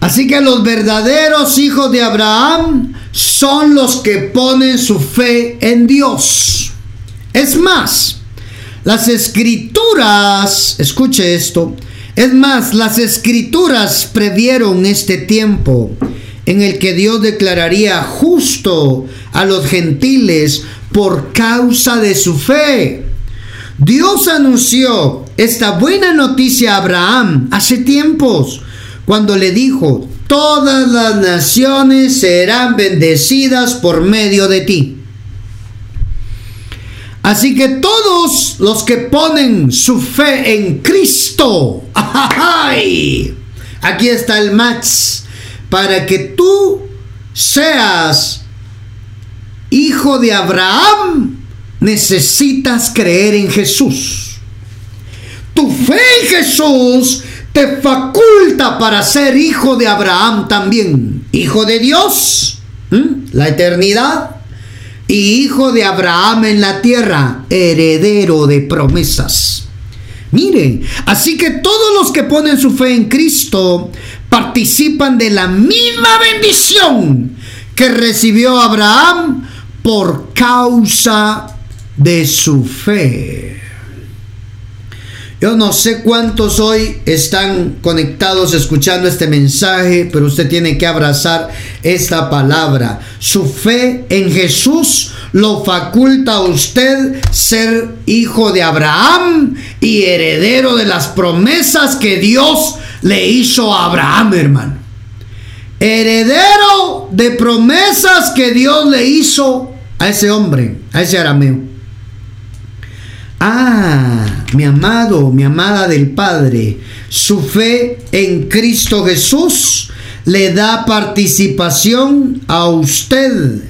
Así que los verdaderos hijos de Abraham son los que ponen su fe en Dios. Es más, las escrituras, escuche esto, es más, las escrituras previeron este tiempo en el que Dios declararía justo a los gentiles por causa de su fe. Dios anunció esta buena noticia a Abraham hace tiempos, cuando le dijo, todas las naciones serán bendecidas por medio de ti. Así que todos los que ponen su fe en Cristo, aquí está el match, para que tú seas hijo de Abraham, necesitas creer en Jesús. Tu fe en Jesús te faculta para ser hijo de Abraham también, hijo de Dios, la eternidad, y hijo de Abraham en la tierra, heredero de promesas. Mire, así que todos los que ponen su fe en Cristo participan de la misma bendición que recibió Abraham por causa de su fe. Yo no sé cuántos hoy están conectados escuchando este mensaje, pero usted tiene que abrazar esta palabra. Su fe en Jesús lo faculta a usted ser hijo de Abraham y heredero de las promesas que Dios le hizo a Abraham, hermano. Heredero de promesas que Dios le hizo a ese hombre, a ese arameo. Ah, mi amado, mi amada del Padre, su fe en Cristo Jesús le da participación a usted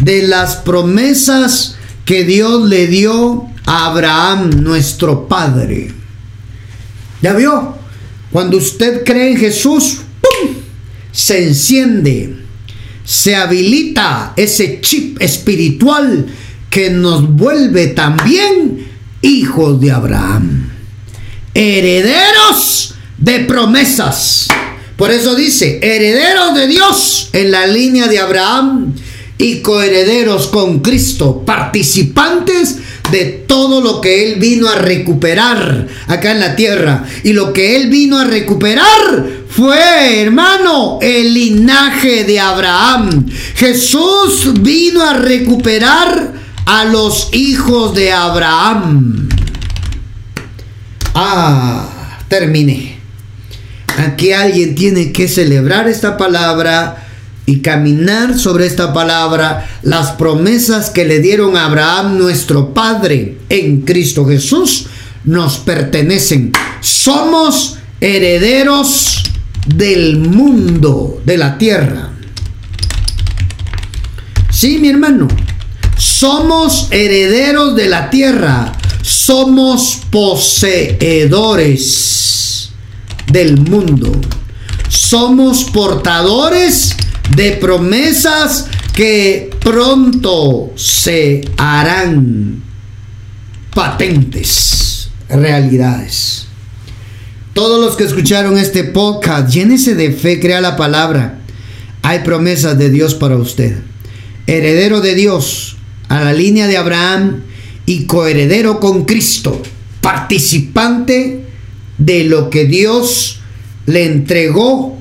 de las promesas que Dios le dio a Abraham, nuestro Padre. ¿Ya vio? Cuando usted cree en Jesús, se enciende, se habilita ese chip espiritual que nos vuelve también hijos de Abraham, herederos de promesas. Por eso dice, herederos de Dios en la línea de Abraham y coherederos con Cristo, participantes de todo lo que Él vino a recuperar acá en la tierra. Y lo que Él vino a recuperar fue, hermano, el linaje de Abraham. Jesús vino a recuperar a los hijos de Abraham. Ah, terminé. Aquí alguien tiene que celebrar esta palabra y caminar sobre esta palabra las promesas que le dieron a Abraham nuestro Padre en Cristo Jesús nos pertenecen. Somos herederos del mundo, de la tierra. Sí, mi hermano, somos herederos de la tierra. Somos poseedores del mundo. Somos portadores de promesas que pronto se harán patentes, realidades. Todos los que escucharon este podcast, llénese de fe, crea la palabra. Hay promesas de Dios para usted. Heredero de Dios, a la línea de Abraham y coheredero con Cristo, participante de lo que Dios le entregó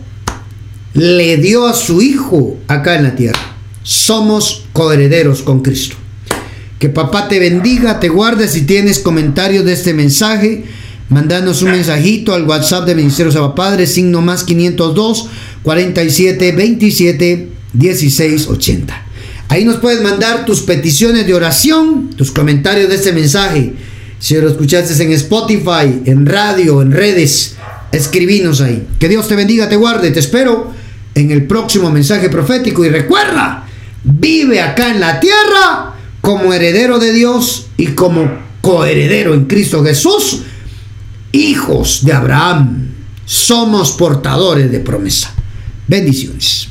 le dio a su Hijo acá en la tierra. Somos coherederos con Cristo. Que papá te bendiga, te guarde. Si tienes comentarios de este mensaje, mandanos un mensajito al WhatsApp de Ministerio Padre, signo más 502 47 27 16 80. Ahí nos puedes mandar tus peticiones de oración, tus comentarios de este mensaje. Si lo escuchaste en Spotify, en radio, en redes, escribinos ahí. Que Dios te bendiga, te guarde, te espero en el próximo mensaje profético. Y recuerda, vive acá en la tierra como heredero de Dios y como coheredero en Cristo Jesús, hijos de Abraham. Somos portadores de promesa. Bendiciones.